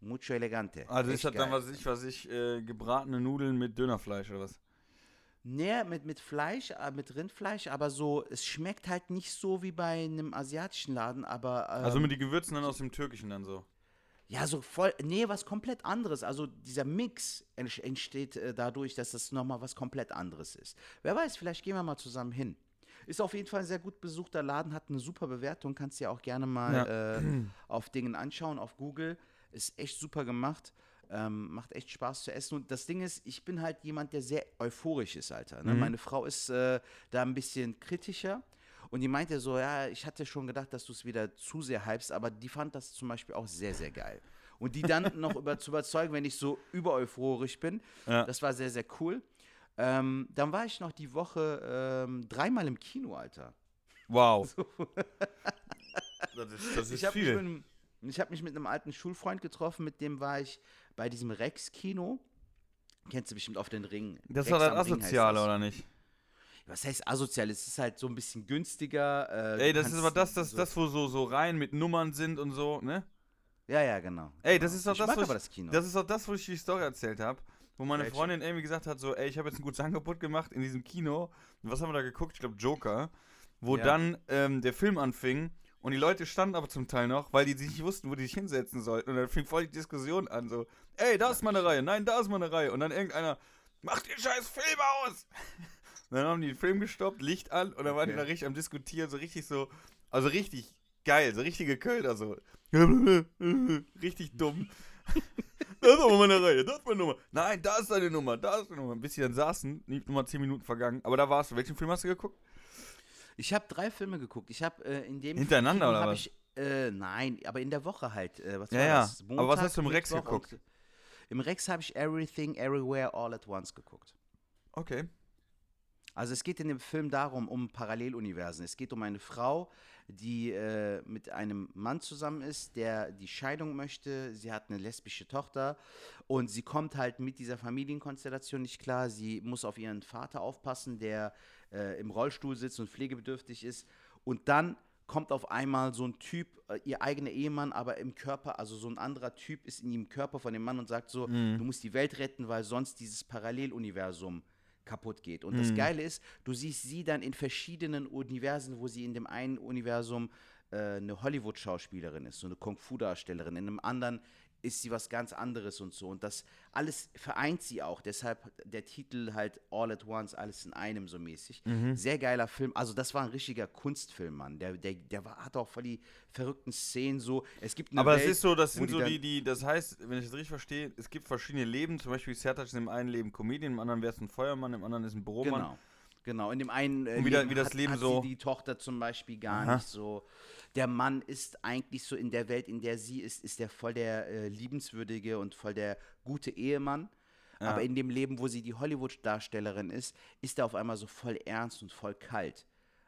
mucho elegante. Also Echt ist das dann, was ich, was ich, äh, gebratene Nudeln mit Dönerfleisch oder was? Nee, mit, mit Fleisch, äh, mit Rindfleisch, aber so, es schmeckt halt nicht so wie bei einem asiatischen Laden, aber. Ähm, Also mit den Gewürzen dann aus dem Türkischen dann so. Ja, so voll, nee, was komplett anderes. Also dieser Mix ent- entsteht äh, dadurch, dass das nochmal was komplett anderes ist. Wer weiß, vielleicht gehen wir mal zusammen hin. Ist auf jeden Fall ein sehr gut besuchter Laden, hat eine super Bewertung, kannst dir auch gerne mal äh, auf Dingen anschauen, auf Google. Ist echt super gemacht. Ähm, macht echt Spaß zu essen. Und das Ding ist, ich bin halt jemand, der sehr euphorisch ist, Alter. Ne? Meine Frau ist äh, da ein bisschen kritischer. Und die meinte so, ja, ich hatte schon gedacht, dass du es wieder zu sehr hypst, aber die fand das zum Beispiel auch sehr, sehr geil. Und die dann noch über, zu überzeugen, wenn ich so über euphorisch bin, Ja. das war sehr, sehr cool. Ähm, dann war ich noch die Woche ähm, dreimal im Kino, Alter. Wow. das ist, das ist Ich habe mich, viel. mit einem- ich hab mich mit einem alten Schulfreund getroffen, mit dem war ich bei diesem Rex-Kino. Kennst du bestimmt auf den Ring. Das Rex war das Asoziale, oder nicht? Was heißt asozial? Es ist halt so ein bisschen günstiger. Äh, Ey, das ist aber das, das, so- das, wo so, so Reihen mit Nummern sind und so, ne? Ja, ja, genau. Ey, genau. das ist doch ich das, wo aber ich, das Kino. das ist doch das, wo ich die Story erzählt habe. Wo meine Welche? Freundin irgendwie gesagt hat, so, ey, ich habe jetzt ein gutes Angebot gemacht in diesem Kino. Und was haben wir da geguckt? Ich glaube, Joker. Wo Ja. dann ähm, der Film anfing und die Leute standen aber zum Teil noch, weil die sich nicht wussten, wo die sich hinsetzen sollten. Und dann fing voll die Diskussion an, so, ey, da ist mal eine Reihe, nein, da ist mal eine Reihe. Und dann irgendeiner, mach den scheiß Film aus! Dann haben die den Film gestoppt, Licht an und dann waren die da richtig am Diskutieren, so richtig so, also richtig geil, so richtige Kölner, so. richtig dumm. das ist aber meine Reihe, das ist meine Nummer. Nein, da ist deine Nummer, da ist deine Nummer. Bis sie dann saßen, nicht nur mal 10 Minuten vergangen. Aber da warst du. Welchen Film hast du geguckt? Ich habe drei Filme geguckt. Ich habe äh, in dem Hintereinander, Kino oder was? Ich, äh, nein, aber in der Woche halt. Äh, was Ja, war ja. das? Aber was hast du im Rex geguckt? Im Rex habe ich Everything, Everywhere, All at Once geguckt. Okay. Also es geht in dem Film darum, um Paralleluniversen. Es geht um eine Frau, die äh, mit einem Mann zusammen ist, der die Scheidung möchte. Sie hat eine lesbische Tochter und sie kommt halt mit dieser Familienkonstellation nicht klar. Sie muss auf ihren Vater aufpassen, der äh, im Rollstuhl sitzt und pflegebedürftig ist. Und dann kommt auf einmal so ein Typ, äh, ihr eigener Ehemann, aber im Körper, also so ein anderer Typ ist in ihrem Körper von dem Mann und sagt so, Mhm. du musst die Welt retten, weil sonst dieses Paralleluniversum kaputt geht. Und das Geile ist, du siehst sie dann in verschiedenen Universen, wo sie in dem einen Universum äh, eine Hollywood-Schauspielerin ist, so eine Kung-Fu-Darstellerin, in einem anderen ist sie was ganz anderes und so. Und das alles vereint sie auch. Deshalb der Titel halt All at Once, alles in einem so mäßig. Mhm. Sehr geiler Film. Also das war ein richtiger Kunstfilm, Mann. Der, der, der war, hat auch voll die verrückten Szenen so. Es gibt Aber es Welt, ist so, das sind die so die, die, das heißt, wenn ich das richtig verstehe, es gibt verschiedene Leben. Zum Beispiel Sertac ist im einen Leben Comedian, im anderen wäre es ein Feuermann, im anderen ist ein Büromann. Genau. Genau, in dem einen äh, wie da- Leben wie das hat, Leben hat so- die Tochter zum Beispiel gar Aha. nicht so. Der Mann ist eigentlich so in der Welt, in der sie ist, ist der voll der äh, liebenswürdige und voll der gute Ehemann. Ja. Aber in dem Leben, wo sie die Hollywood-Darstellerin ist, ist er auf einmal so voll ernst und voll kalt.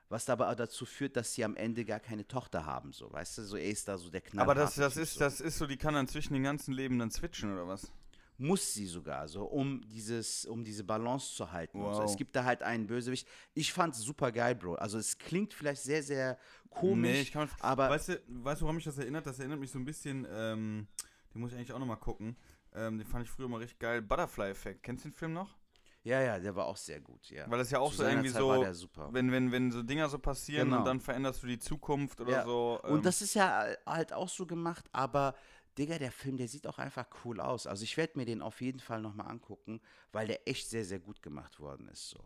Was aber auch dazu führt, dass sie am Ende gar keine Tochter haben, so, weißt du, so er ist da so der Knall. Aber das, das, ist, das ist so, die kann dann zwischen den ganzen Leben dann switchen, oder was? Muss sie sogar so, um dieses, um diese Balance zu halten. Und so. Wow. Es gibt da halt einen Bösewicht. Ich fand's super geil, Bro. Also es klingt vielleicht sehr, sehr komisch, ich kann, aber weißt du, weißt du, woran mich das erinnert? Das erinnert mich so ein bisschen, ähm, den muss ich eigentlich auch nochmal gucken. Ähm, den fand ich früher mal richtig geil. Butterfly Effect. Kennst du den Film noch? ja, ja, der war auch sehr gut, ja. Weil das ja auch Zu so irgendwie Zeit war so, der super. wenn, wenn, wenn so Dinger so passieren Genau. und dann veränderst du die Zukunft oder Ja. so. ähm, Und das ist ja halt auch so gemacht, aber Digga, der Film, der sieht auch einfach cool aus. Also ich werde mir den auf jeden Fall nochmal angucken, weil der echt sehr, sehr gut gemacht worden ist. So.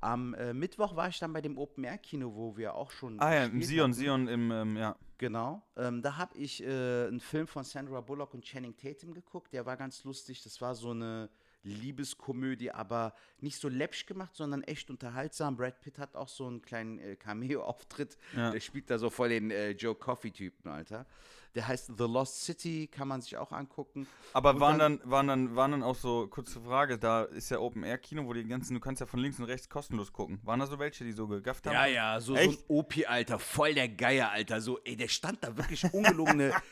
Am äh, Mittwoch war ich dann bei dem Open-Air-Kino, wo wir auch schon Ah ja, im Sion, hatten. Sion im, ähm, ja. Genau. Ähm, da habe ich äh, einen Film von Sandra Bullock und Channing Tatum geguckt. Der war ganz lustig. Das war so eine Liebeskomödie, aber nicht so läppsch gemacht, sondern echt unterhaltsam. Brad Pitt hat auch so einen kleinen äh, Cameo-Auftritt. Ja. Der spielt da so voll den äh, Joe Coffey-Typen, Alter. Der heißt The Lost City, kann man sich auch angucken. Aber Und waren dann, waren dann, waren dann auch so, kurze Frage, da ist ja Open Air Kino, wo die ganzen, du kannst ja von links und rechts kostenlos gucken. Waren da so welche, die so gegafft haben? Ja, ja, so, so ein Echt? Opi, Alter, voll der Geier, Alter. So, ey, der stand da wirklich ungelungene.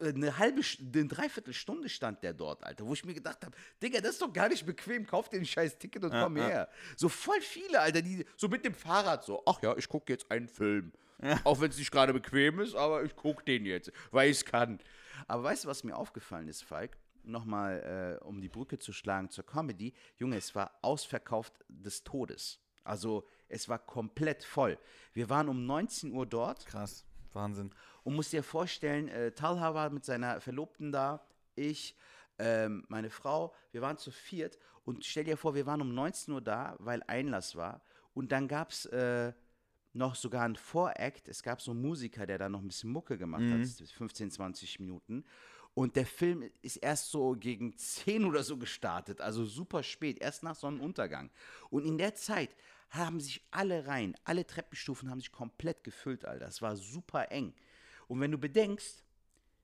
Eine halbe, eine Dreiviertelstunde stand der dort, Alter, wo ich mir gedacht habe, Digga, das ist doch gar nicht bequem, kauf dir ein scheiß Ticket und Ja, komm ja. her. So voll viele, Alter, die so mit dem Fahrrad so, ach ja, ich gucke jetzt einen Film. Auch wenn es nicht gerade bequem ist, aber ich gucke den jetzt, weil ich es kann. Aber weißt du, was mir aufgefallen ist, Falk? Nochmal, äh, um die Brücke zu schlagen zur Comedy. Junge, es war ausverkauft des Todes. Also, es war komplett voll. Wir waren um 19 Uhr dort Krass, Wahnsinn. und musst dir vorstellen, äh, Talha war mit seiner Verlobten da, ich, ähm, meine Frau, wir waren zu viert und stell dir vor, wir waren um 19 Uhr da, weil Einlass war und dann gab es äh, noch sogar ein Voract, es gab so einen Musiker, der da noch ein bisschen Mucke gemacht hat, 15, 20 Minuten und der Film ist erst so gegen 10 oder so gestartet, also super spät, erst nach Sonnenuntergang. Und in der Zeit haben sich alle Reihen, alle Treppenstufen haben sich komplett gefüllt, Alter. Das war super eng. Und wenn du bedenkst,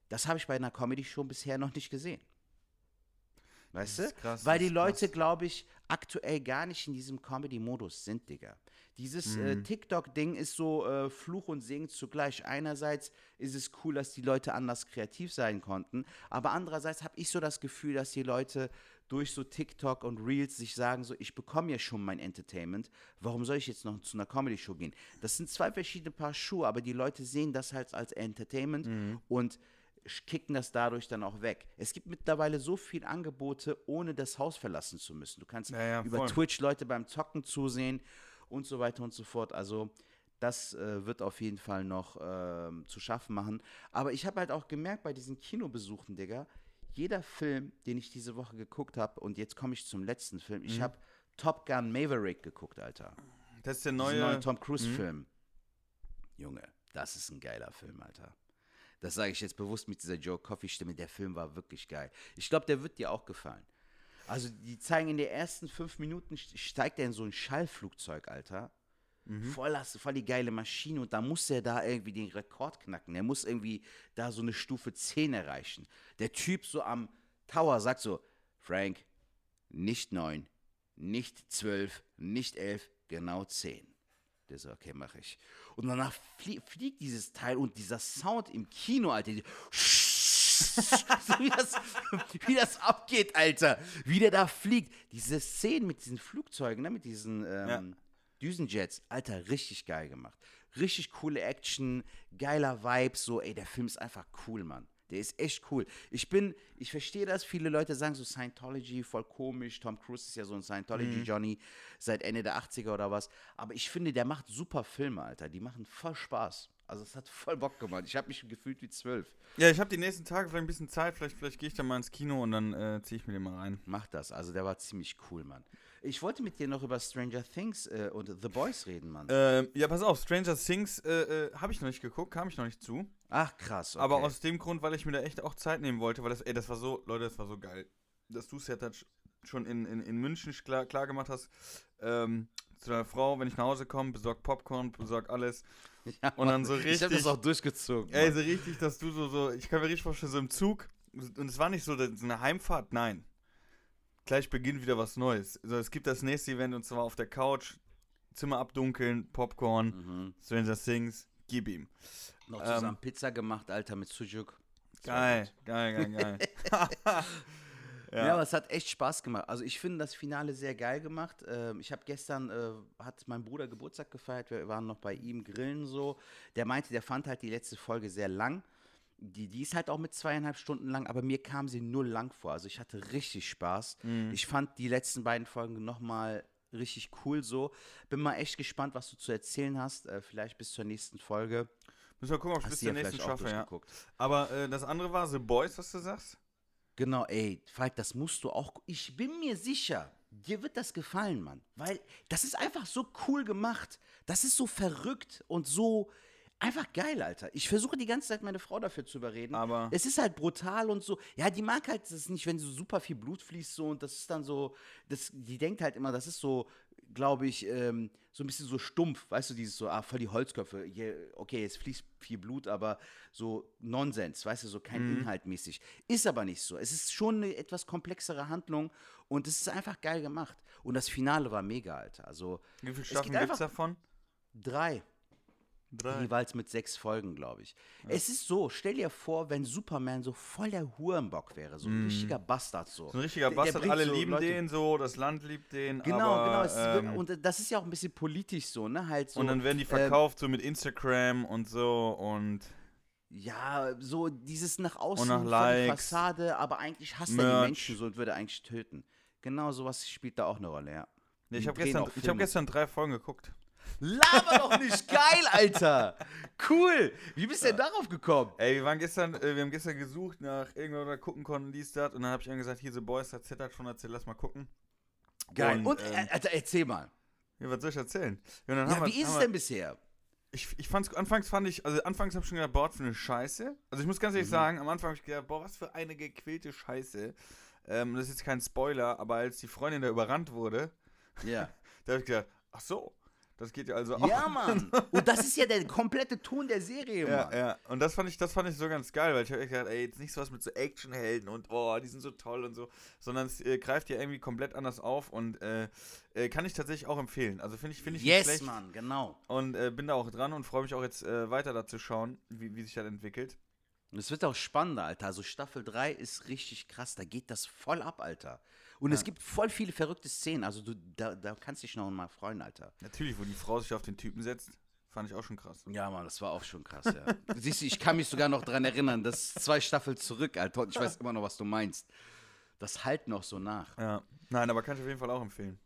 das habe ich bei einer Comedy-Show bisher noch nicht gesehen. Weißt du? krass, Weil die Leute, glaube ich, aktuell gar nicht in diesem Comedy-Modus sind, Digga. Dieses äh, Mhm. TikTok-Ding ist so äh, Fluch und Segen zugleich. Einerseits ist es cool, dass die Leute anders kreativ sein konnten, aber andererseits habe ich so das Gefühl, dass die Leute durch so TikTok und Reels sich sagen, so, ich bekomme ja schon mein Entertainment, warum soll ich jetzt noch zu einer Comedy-Show gehen? Das sind zwei verschiedene Paar Schuhe, aber die Leute sehen das halt als Entertainment Mhm. und kicken das dadurch dann auch weg. Es gibt mittlerweile so viel Angebote, ohne das Haus verlassen zu müssen. Du kannst Ja, ja, über voll. Twitch Leute beim Zocken zusehen und so weiter und so fort. Also das äh, wird auf jeden Fall noch ähm, zu schaffen machen. Aber ich habe halt auch gemerkt bei diesen Kinobesuchen, Digga, jeder Film, den ich diese Woche geguckt habe, und jetzt komme ich zum letzten Film, Mhm. ich habe Top Gun Maverick geguckt, Alter. Das ist der neue. neuen Tom Cruise-Film. Mhm. Junge, das ist ein geiler Film, Alter. Das sage ich jetzt bewusst mit dieser Joe Coffee-Stimme. Der Film war wirklich geil. Ich glaube, der wird dir auch gefallen. Also, die zeigen in den ersten fünf Minuten, st- steigt er in so ein Schallflugzeug, Alter. Voll, das, voll die geile Maschine. Und da muss er da irgendwie den Rekord knacken. Er muss irgendwie da so eine Stufe 10 erreichen. Der Typ so am Tower sagt so: Frank, nicht 9, nicht 12, nicht 11, genau 10. Der so, okay, mache ich. Und danach flie fliegt dieses Teil und dieser Sound im Kino, Alter. die- so wie, das, wie das abgeht, Alter. Wie der da fliegt. Diese Szenen mit diesen Flugzeugen, ne, mit diesen ähm, Ja. Düsenjets, Alter, richtig geil gemacht. Richtig coole Action, geiler Vibe, so, ey, der Film ist einfach cool, Mann. Der ist echt cool. Ich bin, ich verstehe das, viele Leute sagen so Scientology, voll komisch. Tom Cruise ist ja so ein Scientology-Johnny seit Ende der 80er oder was. Aber ich finde, der macht super Filme, Alter. Die machen voll Spaß. Also es hat voll Bock gemacht. Ich habe mich gefühlt wie zwölf. Ja, ich habe die nächsten Tage vielleicht ein bisschen Zeit. Vielleicht, vielleicht gehe ich dann mal ins Kino und dann äh, ziehe ich mir den mal rein. Mach das. Also der war ziemlich cool, Mann. Ich wollte mit dir noch über Stranger Things äh, und The Boys reden, Mann. Ähm, ja, pass auf, Stranger Things äh, äh, habe ich noch nicht geguckt, kam ich noch nicht zu. Ach, krass. Okay. Aber aus dem Grund, weil ich mir da echt auch Zeit nehmen wollte, weil das, ey, das war so, Leute, das war so geil. Dass du es ja dann schon in, in, in München klar, klar gemacht hast. Ähm, zu deiner Frau, wenn ich nach Hause komme, besorg Popcorn, besorg alles. Ja, und dann so Ich habe das richtig- auch durchgezogen. Ey, so richtig, dass du so, so, ich kann mir richtig vorstellen, so im Zug, und es war nicht so so eine Heimfahrt, nein. Gleich beginnt wieder was Neues. Also es gibt das nächste Event und zwar auf der Couch, Zimmer abdunkeln, Popcorn, Mhm. Stranger Things, gib ihm. Noch ähm, zusammen Pizza gemacht, Alter, mit Sujuk. Geil, gut. geil, geil, geil. Ja. ja. aber es hat echt Spaß gemacht. Also ich finde das Finale sehr geil gemacht. Ähm, ich habe gestern, äh, hat mein Bruder Geburtstag gefeiert, wir waren noch bei ihm grillen so. Der meinte, der fand halt die letzte Folge sehr lang. Die, die ist halt auch mit zweieinhalb Stunden lang, aber mir kam sie null lang vor. Also ich hatte richtig Spaß. Mhm. Ich fand die letzten beiden Folgen nochmal richtig cool so. Bin mal echt gespannt, was du zu erzählen hast. Äh, vielleicht bis zur nächsten Folge. Müssen wir gucken, ob ich bis zur nächsten schaffe, ja. Aber äh, das andere war The Boys, was du sagst? Genau, ey, Falk, das musst du auch. Ich bin mir sicher, dir wird das gefallen, Mann. Weil das ist einfach so cool gemacht. Das ist so verrückt und so einfach geil, Alter. Ich versuche die ganze Zeit meine Frau dafür zu überreden. Aber- es ist halt brutal und so. Ja, die mag halt das nicht, wenn so super viel Blut fließt so und das ist dann so. Das, die denkt halt immer, das ist so, glaube ich, ähm, so ein bisschen so stumpf, weißt du, dieses so, ah, voll die Holzköpfe. Hier, okay, es fließt viel Blut, aber so Nonsens, weißt du, so kein Mhm. Inhalt mäßig. Ist aber nicht so. Es ist schon eine etwas komplexere Handlung und es ist einfach geil gemacht. Und das Finale war mega, Alter. Also Wie viele Staffeln gibt es davon? drei. Drei. Jeweils mit sechs Folgen, glaube ich. Es ist so, stell dir vor, wenn Superman so voll der Hurenbock wäre, so ein richtiger Bastard so. So ein richtiger Der- der Bastard, bringt alle so lieben Leute- den so, das Land liebt den. Genau, aber, genau. Ähm, und äh, das ist ja auch ein bisschen politisch so, ne? Halt so. und dann werden die ähm, verkauft so mit Instagram und so und Ja, so dieses nach außen nach voll die Likes. Fassade, aber eigentlich hasst er die Menschen so und würde eigentlich töten. Genau sowas spielt da auch eine Rolle, ja. Ja, Die ich habe gestern, ich hab gestern drei Folgen geguckt. Laber doch nicht geil, Alter! Cool! Wie bist du denn darauf gekommen? Ey, wir waren gestern, äh, wir haben gestern gesucht nach irgendwas, gucken konnten, dies, das. Und dann habe ich dann gesagt, hier, The Boys hat zittert schon erzählt, lass mal gucken. Geil. Und, ähm, äh, Alter, erzähl mal. ja, was soll ich erzählen? Ja, und Ja, wir- wie ist es denn bisher? Ich, ich fand's, anfangs fand ich, also anfangs habe ich schon gedacht, boah, was für eine Scheiße. Also ich muss ganz Mhm. ehrlich sagen, am Anfang habe ich gedacht, boah, was für eine gequälte Scheiße. Ähm, das ist jetzt kein Spoiler, aber als die Freundin da überrannt wurde, Ja. da habe ich gedacht, ach so, das geht ja also auch. Ja, Mann. Und das ist ja der komplette Ton der Serie, Ja, Mann. ja. Und das fand ich, das fand ich so ganz geil, weil ich habe echt gedacht, ey, jetzt nicht sowas mit so Actionhelden und oh, die sind so toll und so, sondern es äh, greift ja irgendwie komplett anders auf und äh, äh, kann ich tatsächlich auch empfehlen. Also finde ich, finde ich nicht Yes, schlecht Mann, genau. und äh, bin da auch dran und freue mich auch jetzt äh, weiter dazu schauen, wie, wie sich das entwickelt. Und es wird auch spannender, Alter. Also Staffel 3 ist richtig krass. Da geht das voll ab, Alter. Und es gibt voll viele verrückte Szenen. Also du, da, da kannst dich noch mal freuen, Alter. Natürlich, wo die Frau sich auf den Typen setzt, fand ich auch schon krass. Ja, Mann, das war auch schon krass, ja. Siehst du, ich kann mich sogar noch dran erinnern. Das ist zwei Staffeln zurück, Alter. Und ich weiß immer noch, was du meinst. Das halt noch so nach. Ja. Nein, aber kann ich auf jeden Fall auch empfehlen.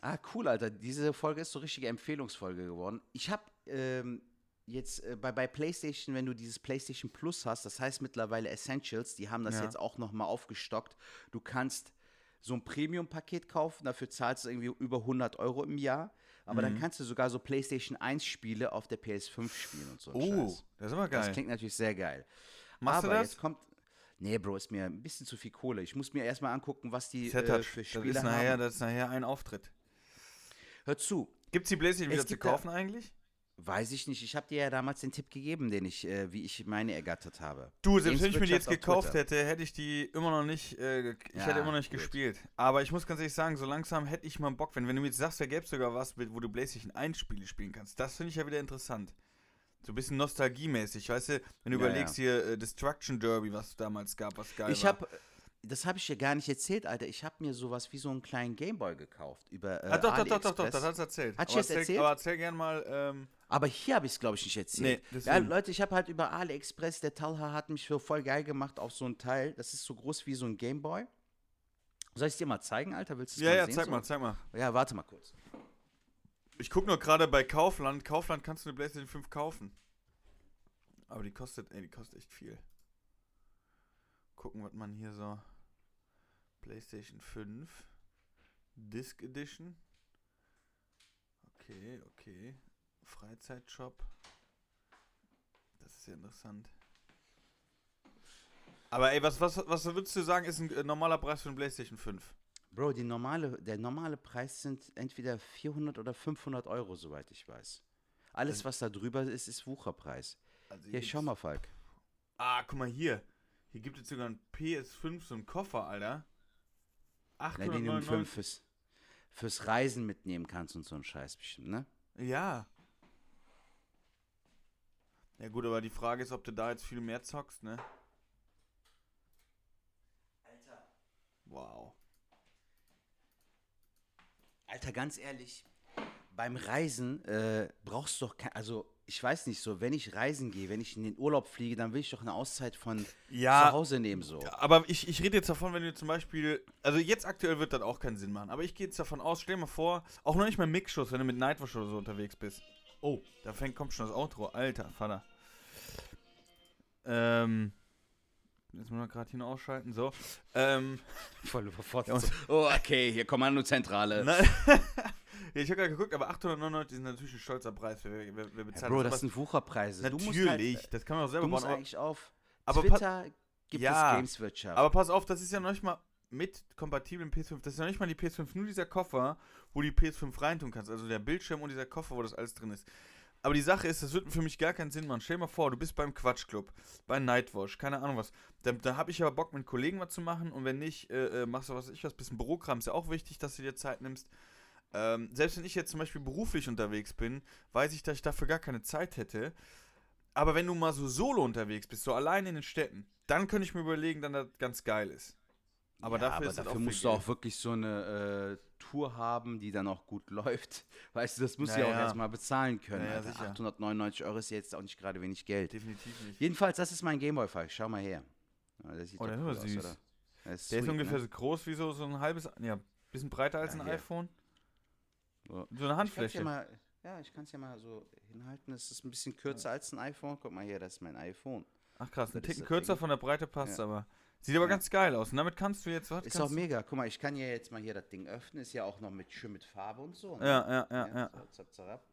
Ah, cool, Alter. Diese Folge ist so richtige Empfehlungsfolge geworden. Ich habe ähm, jetzt äh, bei, bei PlayStation, wenn du dieses PlayStation Plus hast, das heißt mittlerweile Essentials, die haben das Ja. jetzt auch noch mal aufgestockt. Du kannst so ein Premium-Paket kaufen, dafür zahlst du irgendwie über 100 Euro im Jahr. Aber Mhm. dann kannst du sogar so PlayStation 1 Spiele auf der PS5 spielen und so. Oh, Scheiß. das ist aber Das geil. klingt natürlich sehr geil. Machst Aber du das? jetzt kommt. Nee, Bro, ist mir ein bisschen zu viel Kohle. Ich muss mir erstmal angucken, was die äh, für das, Spiele ist nachher, haben. das ist nachher ein Auftritt. Hör zu, Gibt es die Playstation wieder zu kaufen eigentlich? Weiß ich nicht. Ich habe dir ja damals den Tipp gegeben, den ich, äh, wie ich meine ergattert habe. Du, selbst wenn ich mir die jetzt gekauft Twitter. hätte, hätte ich die immer noch nicht, äh, ich Ja, hätte immer noch nicht gut. gespielt. Aber ich muss ganz ehrlich sagen, so langsam hätte ich mal Bock, wenn, wenn du mir jetzt sagst, da gäbe es sogar was, wo du PlayStation 1 Spiele spielen kannst. Das finde ich ja wieder interessant. So ein bisschen nostalgiemäßig, weißt du, wenn du Ja, überlegst hier äh, Destruction Derby, was es damals gab, was geil Ich war. habe, das habe ich dir gar nicht erzählt, Alter. Ich habe mir sowas wie so einen kleinen Gameboy gekauft über äh, Ah, doch, doch, doch, doch, doch, AliExpress. das hast du erzählt. Hat ich aber das erzähl, erzählt? Aber erzähl gern mal, ähm, Aber hier habe ich es, glaube ich, nicht erzählt. Nee, ja. Leute, ich habe halt über AliExpress, der Talha hat mich für voll geil gemacht auf so ein Teil. Das ist so groß wie so ein Gameboy. Soll ich es dir mal zeigen, Alter? Willst du es ja, mal ja, sehen? zeig so? mal, zeig mal. Ja, warte mal kurz. Ich gucke nur gerade bei Kaufland. Kaufland kannst du eine PlayStation 5 kaufen. Aber die kostet, ey, die kostet echt viel. Gucken, was man hier so. PlayStation 5. Disc Edition. Okay, okay. Freizeitshop. Das ist ja interessant. Aber ey, was, was, was würdest du sagen, ist ein äh, normaler Preis für eine PlayStation 5? Bro, die normale, der normale Preis sind entweder 400 oder 500 Euro, soweit ich weiß. Alles, was da drüber ist, ist Wucherpreis. Also Hier, schau mal, Falk. Ah, guck mal hier. Hier gibt es sogar einen PS5, so einen Koffer, Alter. Nein, den du 899. fürs, fürs Reisen mitnehmen kannst und so ein Scheiß bestimmt, ne? Ja. Ja gut, aber die Frage ist, ob du da jetzt viel mehr zockst, ne? Alter. Wow. Alter, ganz ehrlich, beim Reisen äh, brauchst du doch kein, also ich weiß nicht so, wenn ich reisen gehe, wenn ich in den Urlaub fliege, dann will ich doch eine Auszeit von Ja. zu Hause nehmen so. Aber ich, ich rede jetzt davon, wenn du zum Beispiel, also jetzt aktuell wird das auch keinen Sinn machen, aber ich gehe jetzt davon aus, stell dir mal vor, auch noch nicht mal Mixschuss, wenn du mit Nightwatch oder so unterwegs bist. Oh, da fängt, kommt schon das Outro, alter Vater. Ähm, jetzt müssen wir gerade hier noch ausschalten, so. Ähm, Voll überfordert. Ja, so. Oh, okay, hier Kommandozentrale. Ja, ich habe gerade geguckt, aber 899 ist natürlich ein stolzer Preis. Wer, wer, wer Ja, bezahlt Bro, das? das sind Wucherpreise. natürlich, du musst halt, das kann man auch du selber musst bauen. Aber, eigentlich auf aber Twitter gibt Ja, es Gameswirtschaft. aber pass auf, das ist ja noch nicht mal mit kompatiblen PS5. Das ist ja noch nicht mal die PS5, nur dieser Koffer, wo die PS5 reintun kannst. Also der Bildschirm und dieser Koffer, wo das alles drin ist. Aber die Sache ist, das wird für mich gar keinen Sinn machen. Stell dir mal vor, du bist beim Quatschclub, bei Nightwash, keine Ahnung was. Da, da habe ich aber Bock, mit Kollegen was zu machen. Und wenn nicht, äh, äh, machst du was weiß ich was, bisschen Bürokram. Ist ja auch wichtig, dass du dir Zeit nimmst. Ähm, selbst wenn ich jetzt zum Beispiel beruflich unterwegs bin, weiß ich, dass ich dafür gar keine Zeit hätte. Aber wenn du mal so solo unterwegs bist, so allein in den Städten, dann könnte ich mir überlegen, dann das ganz geil ist. Aber ja, dafür aber ist dafür auch musst du auch wirklich so eine äh, Tour haben, die dann auch gut läuft. Weißt du, das musst du Ja, auch erstmal bezahlen können. Ja, ja, Alter. sicher. 899 Euro ist jetzt auch nicht gerade wenig Geld. Definitiv nicht. Jedenfalls, das ist mein Gameboy-Fall. Schau mal her. Ja, der sieht Oh, der ist cool aus, süß. oder? Der ist, Der ist sweet, ungefähr ne? so groß wie so, so ein halbes, ja, bisschen breiter als Ja, ein iPhone. So. So eine Handfläche. ja, mal, ja, ich kann es ja mal so hinhalten. Das ist ein bisschen kürzer als ein iPhone. Guck mal hier, das ist mein iPhone. Ach krass, ein Ticken kürzer Ding. von der Breite passt Ja. aber. Sieht aber Ja. ganz geil aus. Und damit kannst du jetzt, was Ist auch mega. Guck mal, ich kann ja jetzt mal hier das Ding öffnen. Ist ja auch noch mit, schön mit Farbe und so. ne? Ja, ja, ja, ja. So, zap, zap.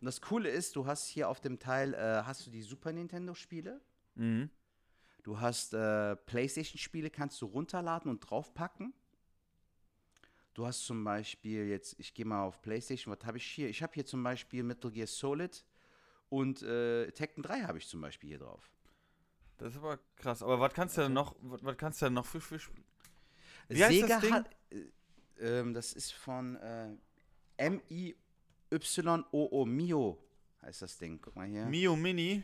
Und das Coole ist, du hast hier auf dem Teil, äh, hast du die Super Nintendo-Spiele. Mhm. Du hast äh, PlayStation-Spiele, kannst du runterladen und draufpacken. Du hast zum Beispiel jetzt, ich gehe mal auf PlayStation, was habe ich hier? Ich habe hier zum Beispiel Metal Gear Solid und äh, Tekken 3 habe ich zum Beispiel hier drauf. Das ist aber krass. Aber was kannst du denn noch, was, was kannst du denn noch für, für Wie heißt Sega das Ding? hat, äh, ähm, das ist von äh, M-I-Y-O-O, Mio heißt das Ding. Guck mal hier. Mio Mini?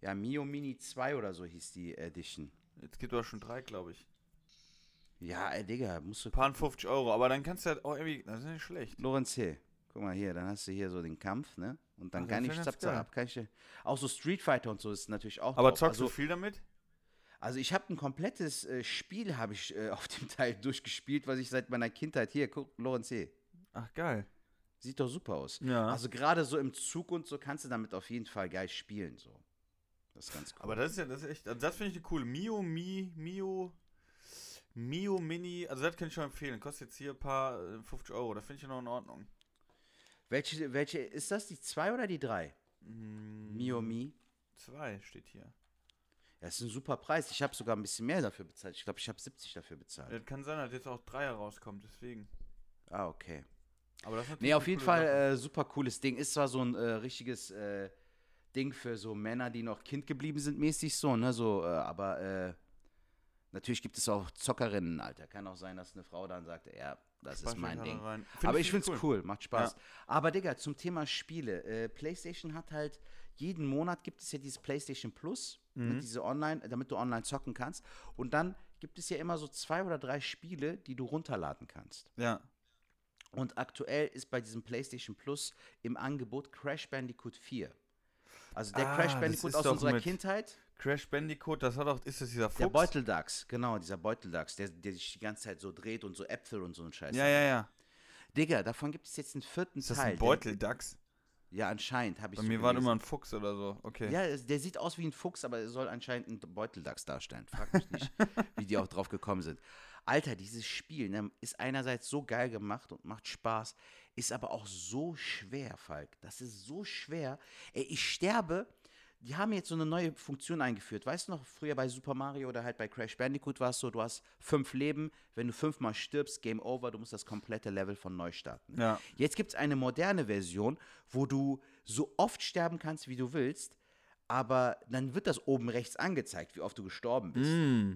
ja, Mio Mini 2 oder so hieß die Edition. Jetzt gibt es schon drei, glaube ich. Ja, ey, Digga, musst du Paar 50 Euro, aber dann kannst du halt auch irgendwie, das ist nicht schlecht. Lorenz C. Guck mal hier, dann hast du hier so den Kampf, ne? Und dann Ach, kann ich zap, zap, ab, kann ich, auch so Street Fighter und so ist natürlich auch Aber drauf. zockst also, du viel damit? Also ich habe ein komplettes äh, Spiel habe ich äh, auf dem Teil durchgespielt, was ich seit meiner Kindheit hier guck, Lorenz C. Ach geil. Sieht doch super aus. Ja. Also gerade so im Zug und so kannst du damit auf jeden Fall geil spielen so. Das ist ganz cool. Aber das ist ja, das ist echt, also das finde ich eine coole. Mio, Mi, Mio, Mio Mini, also das kann ich schon empfehlen. Kostet jetzt hier ein paar äh, 50 Euro. Das finde ich ja noch in Ordnung. Welche, welche ist das? Die 2 oder die 3? Mm, Mio Mi. Zwei steht hier. Ja, das ist ein super Preis. Ich habe sogar ein bisschen mehr dafür bezahlt. Ich glaube, ich habe 70 dafür bezahlt. Das kann sein, dass jetzt auch drei herauskommt, deswegen. Ah, okay. Aber das Nee, auf jeden Fall äh, super cooles Ding. Ist zwar so ein äh, richtiges äh, Ding für so Männer, die noch Kind geblieben sind, mäßig so, ne? So, äh, aber äh, natürlich gibt es auch Zockerinnen, Alter. Kann auch sein, dass eine Frau dann sagt, ja, das ist mein Ding. aber ich find finde es cool. macht Spaß. Ja. Aber Digga, zum Thema Spiele. Äh, PlayStation hat halt, jeden Monat gibt es ja dieses PlayStation Plus, ne, Mhm. diese Online, damit du online zocken kannst. Und dann gibt es ja immer so zwei oder drei Spiele, die du runterladen kannst. Ja. Und aktuell ist bei diesem PlayStation Plus im Angebot Crash Bandicoot 4. Also der Ah, Crash das Bandicoot ist aus doch unserer Kindheit, Crash Bandicoot, das hat auch, ist das dieser Fuchs? der Beuteldachs, genau, dieser Beuteldachs, der, der sich die ganze Zeit so dreht und so Äpfel und so ein Scheiß. Ja, ja, ja. Digga, davon gibt es jetzt einen vierten Ist das Teil. ein Beuteldachs? Ja, anscheinend habe ich Bei so mir war gelesen. immer ein Fuchs oder so. Okay. Ja, der sieht aus wie ein Fuchs, aber er soll anscheinend einen Beuteldachs darstellen. Frag mich nicht, wie die auch drauf gekommen sind. Alter, dieses Spiel ne, ist einerseits so geil gemacht und macht Spaß, ist aber auch so schwer, Falk. Das ist so schwer. Ey, ich sterbe. Die haben jetzt so eine neue Funktion eingeführt. Weißt du noch, früher bei Super Mario oder halt bei Crash Bandicoot war es so, du hast fünf Leben. Wenn du fünfmal stirbst, Game Over, du musst das komplette Level von neu starten. Ja. Jetzt gibt es eine moderne Version, wo du so oft sterben kannst, wie du willst, aber dann wird das oben rechts angezeigt, wie oft du gestorben bist. Mm.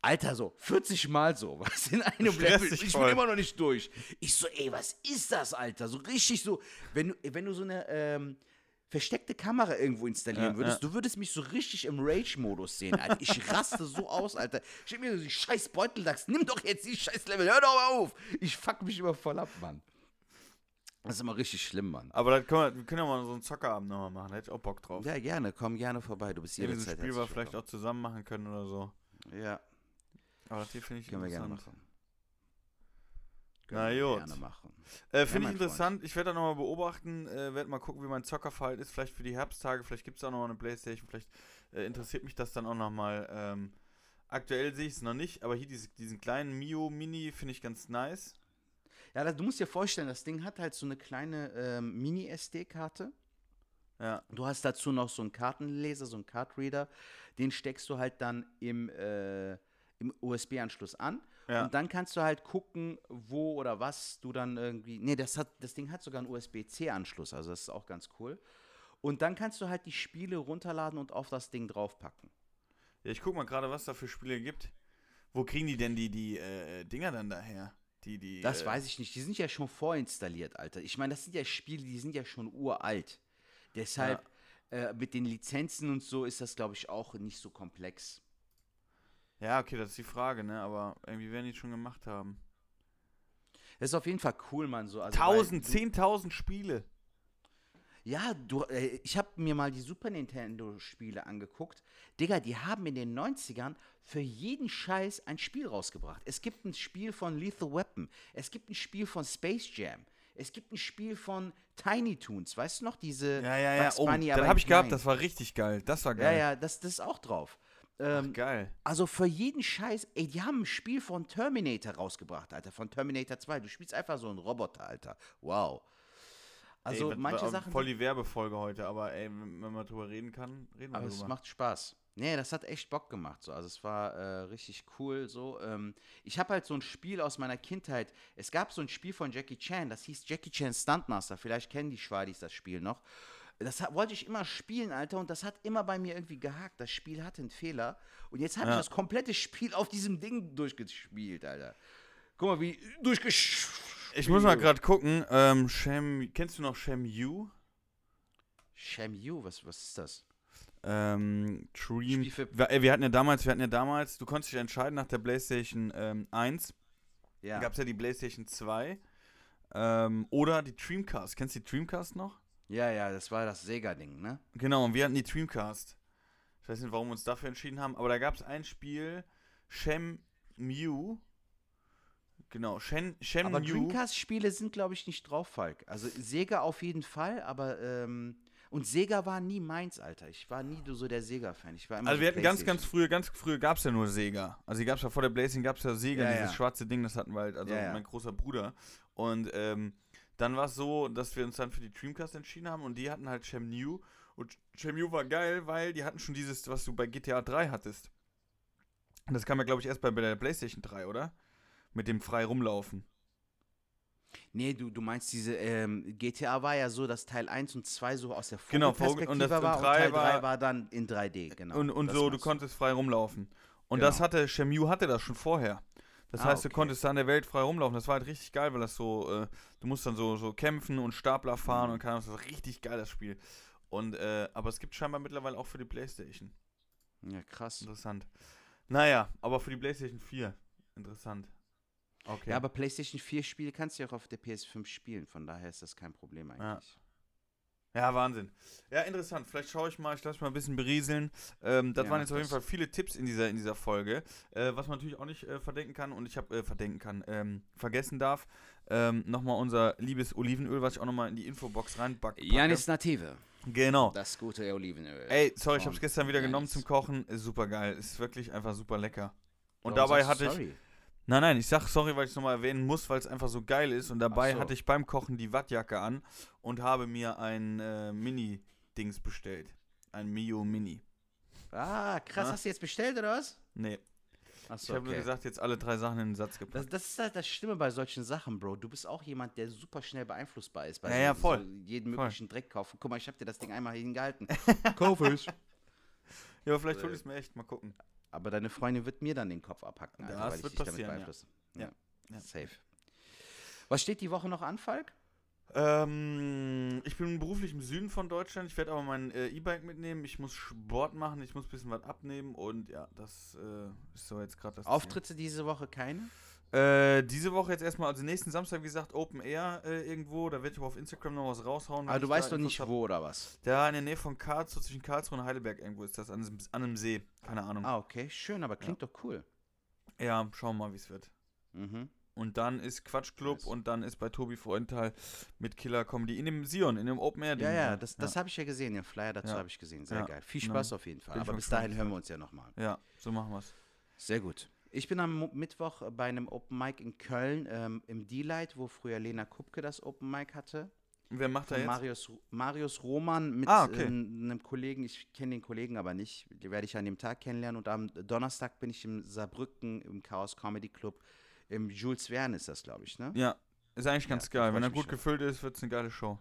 Alter, so 40 Mal so, was in einem Level. Ich voll. bin immer noch nicht durch. Ich so, ey, was ist das, Alter? So richtig so, wenn du, wenn du so eine ähm, versteckte Kamera irgendwo installieren Ja, würdest, du würdest mich so richtig im Rage-Modus sehen, Alter. Ich raste so aus, Alter. Ich denk mir so, die scheiß Beuteldachs, nimm doch jetzt die scheiß Level, hör doch mal auf. Ich fuck mich immer voll ab, Mann. Das ist immer richtig schlimm, Mann. Aber das können wir, wir können ja mal so einen Zockerabend nochmal machen. Da hätte ich auch Bock drauf. Ja, gerne, komm gerne vorbei. Du bist jederzeit Spiel wir vielleicht auch zusammen machen können oder so. Ja, Aber das hier finde ich können wir gerne interessant. machen. Na Können wir gut. Gerne machen. Äh, Finde mein ich interessant. Ich werde da nochmal beobachten, äh, werde mal gucken, wie mein Zockerverhalten ist. Vielleicht für die Herbsttage, vielleicht gibt es auch nochmal eine Playstation. Vielleicht äh, interessiert mich das dann auch nochmal. Ähm, aktuell sehe ich es noch nicht, aber hier diese, diesen kleinen Mio Mini finde ich ganz nice. Ja, das, du musst dir vorstellen, das Ding hat halt so eine kleine ähm, Mini-SD-Karte. Ja. Du hast dazu noch so einen Kartenleser, so einen Cardreader. Den steckst du halt dann im, äh, im USB-Anschluss an. Ja. Und dann kannst du halt gucken, wo oder was du dann irgendwie. Nee, das, hat, das Ding hat sogar einen USB-C-Anschluss, also das ist auch ganz cool. Und dann kannst du halt die Spiele runterladen und auf das Ding draufpacken. Ja, ich guck mal gerade, was da für Spiele gibt. Wo kriegen die denn die, die äh, Dinger dann daher? Die, die, Das äh, weiß ich nicht. Die sind ja schon vorinstalliert, Alter. Ich meine, das sind ja Spiele, die sind ja schon uralt. Deshalb äh, mit den Lizenzen und so ist das, glaube ich, auch nicht so komplex. Ja, okay, das ist die Frage, ne? Aber irgendwie werden die schon gemacht haben. Das ist auf jeden Fall cool, Mann. So, also, Tausend, weil zehntausend Spiele. Du, ja, du, äh, ich habe mir mal die Super Nintendo-Spiele angeguckt. Digga, die haben in den 90ern für jeden Scheiß ein Spiel rausgebracht. Es gibt ein Spiel von Lethal Weapon. Es gibt ein Spiel von Space Jam. Es gibt ein Spiel von Tiny Toons. Weißt du noch, diese Ja, ja, ja. Bugs Oh, das habe ich gehabt, das war richtig geil. Das war Ja, geil. ja, das, das ist auch drauf. Ach, Ähm, geil. also für jeden Scheiß, ey, die haben ein Spiel von Terminator rausgebracht, Alter, von Terminator 2. Du spielst einfach so einen Roboter, Alter. Wow. Also ey, manche war Sachen. Voll die Werbefolge heute, aber ey, wenn man drüber reden kann, reden wir aber es drüber. macht Spaß. Nee, das hat echt Bock gemacht. So. Also es war äh, richtig cool. So. Ähm, ich habe halt so ein Spiel aus meiner Kindheit. Es gab so ein Spiel von Jackie Chan, das hieß Jackie Chan Stuntmaster. Vielleicht kennen die Schwadis das Spiel noch. Das hat, wollte ich immer spielen, Alter, und das hat immer bei mir irgendwie gehakt. Das Spiel hatte einen Fehler. Und jetzt habe Ja. ich das komplette Spiel auf diesem Ding durchgespielt, Alter. Guck mal, wie durchgespielt. ich muss mal gerade gucken. Ähm, Shem, kennst du noch Shem Yu? Sham You, was, was ist das? Ähm, Dream. Wir, ey, wir hatten ja damals, wir hatten ja damals, du konntest dich entscheiden nach der PlayStation ähm, 1. Ja. Gab es ja die PlayStation 2. Ähm, oder die Dreamcast. Kennst du die Dreamcast noch? Ja, ja, das war das Sega-Ding, ne? Genau, und wir hatten die Dreamcast. Ich weiß nicht, warum wir uns dafür entschieden haben, aber da gab es ein Spiel, Shem Mew. Genau, Shen, Shem Aber Mew. Dreamcast-Spiele sind, glaube ich, nicht drauf, Falk. Also Sega auf jeden Fall, aber ähm, Und Sega war nie meins, Alter. Ich war nie so der Sega-Fan. Ich war immer Also so wir hatten ganz, ganz früher, ganz früher gab es ja nur Sega. Also die gab es ja vor der Blazing, gab es ja Sega, Ja, dieses ja. schwarze Ding, das hatten wir halt, also ja. mein großer Bruder. Und ähm, dann war es so, dass wir uns dann für die Dreamcast entschieden haben und die hatten halt Shenmue. Und Shenmue war geil, weil die hatten schon dieses, was du bei GTA 3 hattest. Und das kam ja, glaube ich, erst bei, der Playstation 3, oder? Mit dem frei rumlaufen. Nee, du, du meinst diese, ähm, GTA war ja so, dass Teil 1 und 2 so aus der Genau, Vogelperspektive und das- war und Teil 3 war- war dann in 3D, genau. und und so, du konntest frei rumlaufen. Und Genau. das hatte, Shenmue hatte das schon vorher. Das Ah, heißt, du okay. konntest da in der Welt frei rumlaufen. Das war halt richtig geil, weil das so, äh, du musst dann so, so kämpfen und Stapler fahren Mhm. und keine Ahnung, das ist richtig geil, das Spiel. Und, äh, aber es gibt scheinbar mittlerweile auch für die Playstation. Ja, krass. Interessant. Naja, aber für die Playstation 4. Interessant. Okay. Ja, aber PlayStation 4 Spiele kannst du ja auch auf der PS5 spielen, von daher ist das kein Problem eigentlich. Ja, Wahnsinn. Ja, interessant. Vielleicht schaue ich mal, ich lasse mal ein bisschen berieseln. Ähm, das Ja, waren jetzt auf jeden das. Fall viele Tipps in dieser, in dieser Folge. Äh, was man natürlich auch nicht äh, verdenken kann und ich habe äh, verdenken kann, ähm, vergessen darf, ähm, nochmal unser liebes Olivenöl, was ich auch nochmal in die Infobox reinbacke. Janis Native, Genau. das gute Olivenöl. Ey, sorry, ich habe es gestern wieder genommen Janis. zum Kochen. Ist super geil. Ist wirklich einfach super lecker. Und Warum dabei hatte ich. Nein, nein, ich sag sorry, weil ich es nochmal erwähnen muss, weil es einfach so geil ist. Und dabei so. hatte ich beim Kochen die Wattjacke an und habe mir ein äh, Mini-Dings bestellt. Ein Mio Mini. Ah, krass, Ah. hast du jetzt bestellt oder was? Nee, ich Achso, habe nur okay. gesagt, jetzt alle drei Sachen in den Satz Das, gepackt. das ist halt das Schlimme bei solchen Sachen, Bro. Du bist auch jemand, der super schnell beeinflussbar ist. Bei Ja, so, ja, voll. So jeden Voll. möglichen Dreck kaufen. Guck mal, ich habe dir das Ding einmal hingehalten. Kauf es. Ja, aber vielleicht äh, hol ich es mir echt mal gucken. Aber deine Freundin wird mir dann den Kopf abhacken, Alter, Das weil ich wird dich damit passieren, ja. beeinflusse. Ja. Ja. Safe. Was steht die Woche noch an, Falk? Ähm, ich bin beruflich im Süden von Deutschland. Ich werde aber mein äh, E-Bike mitnehmen. Ich muss Sport machen. Ich muss ein bisschen was abnehmen. Und ja, das äh, ist so jetzt gerade das. Ziel. Auftritte diese Woche keine? Äh, diese Woche jetzt erstmal, also nächsten Samstag, wie gesagt, Open Air äh, irgendwo. Da werde ich aber auf Instagram noch was raushauen. Aber du weißt doch nicht hab. wo oder was? Da in der Nähe von Karlsruhe, zwischen Karlsruhe und Heidelberg irgendwo ist das, an, einem- an einem See. Keine Ahnung. Ah, okay, schön, aber klingt doch cool. Ja, schauen wir mal, wie es wird. Mhm. Und dann ist Quatschclub Nice. und dann ist bei Tobi Freundtal mit Killer Comedy in dem Sion, in dem Open Air. Ja, ja, das, das habe ich ja gesehen, den Flyer dazu Ja. habe ich gesehen. Sehr Ja, geil. Viel. Spaß auf jeden Fall. Bin Aber bis dahin hören wir uns ja nochmal. Ja, so machen wir es. Sehr gut. Ich bin am Mittwoch bei einem Open Mic in Köln ähm, im D-Light, wo früher Lena Kupke das Open Mic hatte. Wer macht da jetzt? Marius, Marius Roman mit Ah, okay. ähm, einem Kollegen, ich kenne den Kollegen aber nicht, die werde ich an dem Tag kennenlernen. Und am Donnerstag bin ich im Saarbrücken im Chaos Comedy Club. Im Jules Verne ist das, glaube ich, ne? Ja, ist eigentlich ganz Ja, geil. Wenn er gut gefüllt ist, wird es eine geile Show.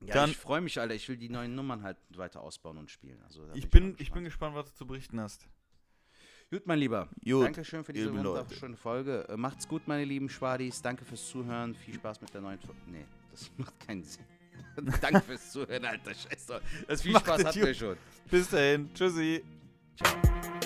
Ja, Dann- ich freue mich, Alter. Ich will die neuen Nummern halt weiter ausbauen und spielen. Also, Ich bin, ich bin gespannt, was du zu berichten hast. Gut, mein Lieber. Gut, Dankeschön für diese wunderschöne Folge. Äh, Macht's gut, meine lieben Schwadis. Danke fürs Zuhören. Viel Spaß mit der neuen Folge. Nee, das macht keinen Sinn. Danke fürs Zuhören, Alter. Scheiße. Das viel Spaß hatten wir schon. Bis dahin. Tschüssi. Ciao.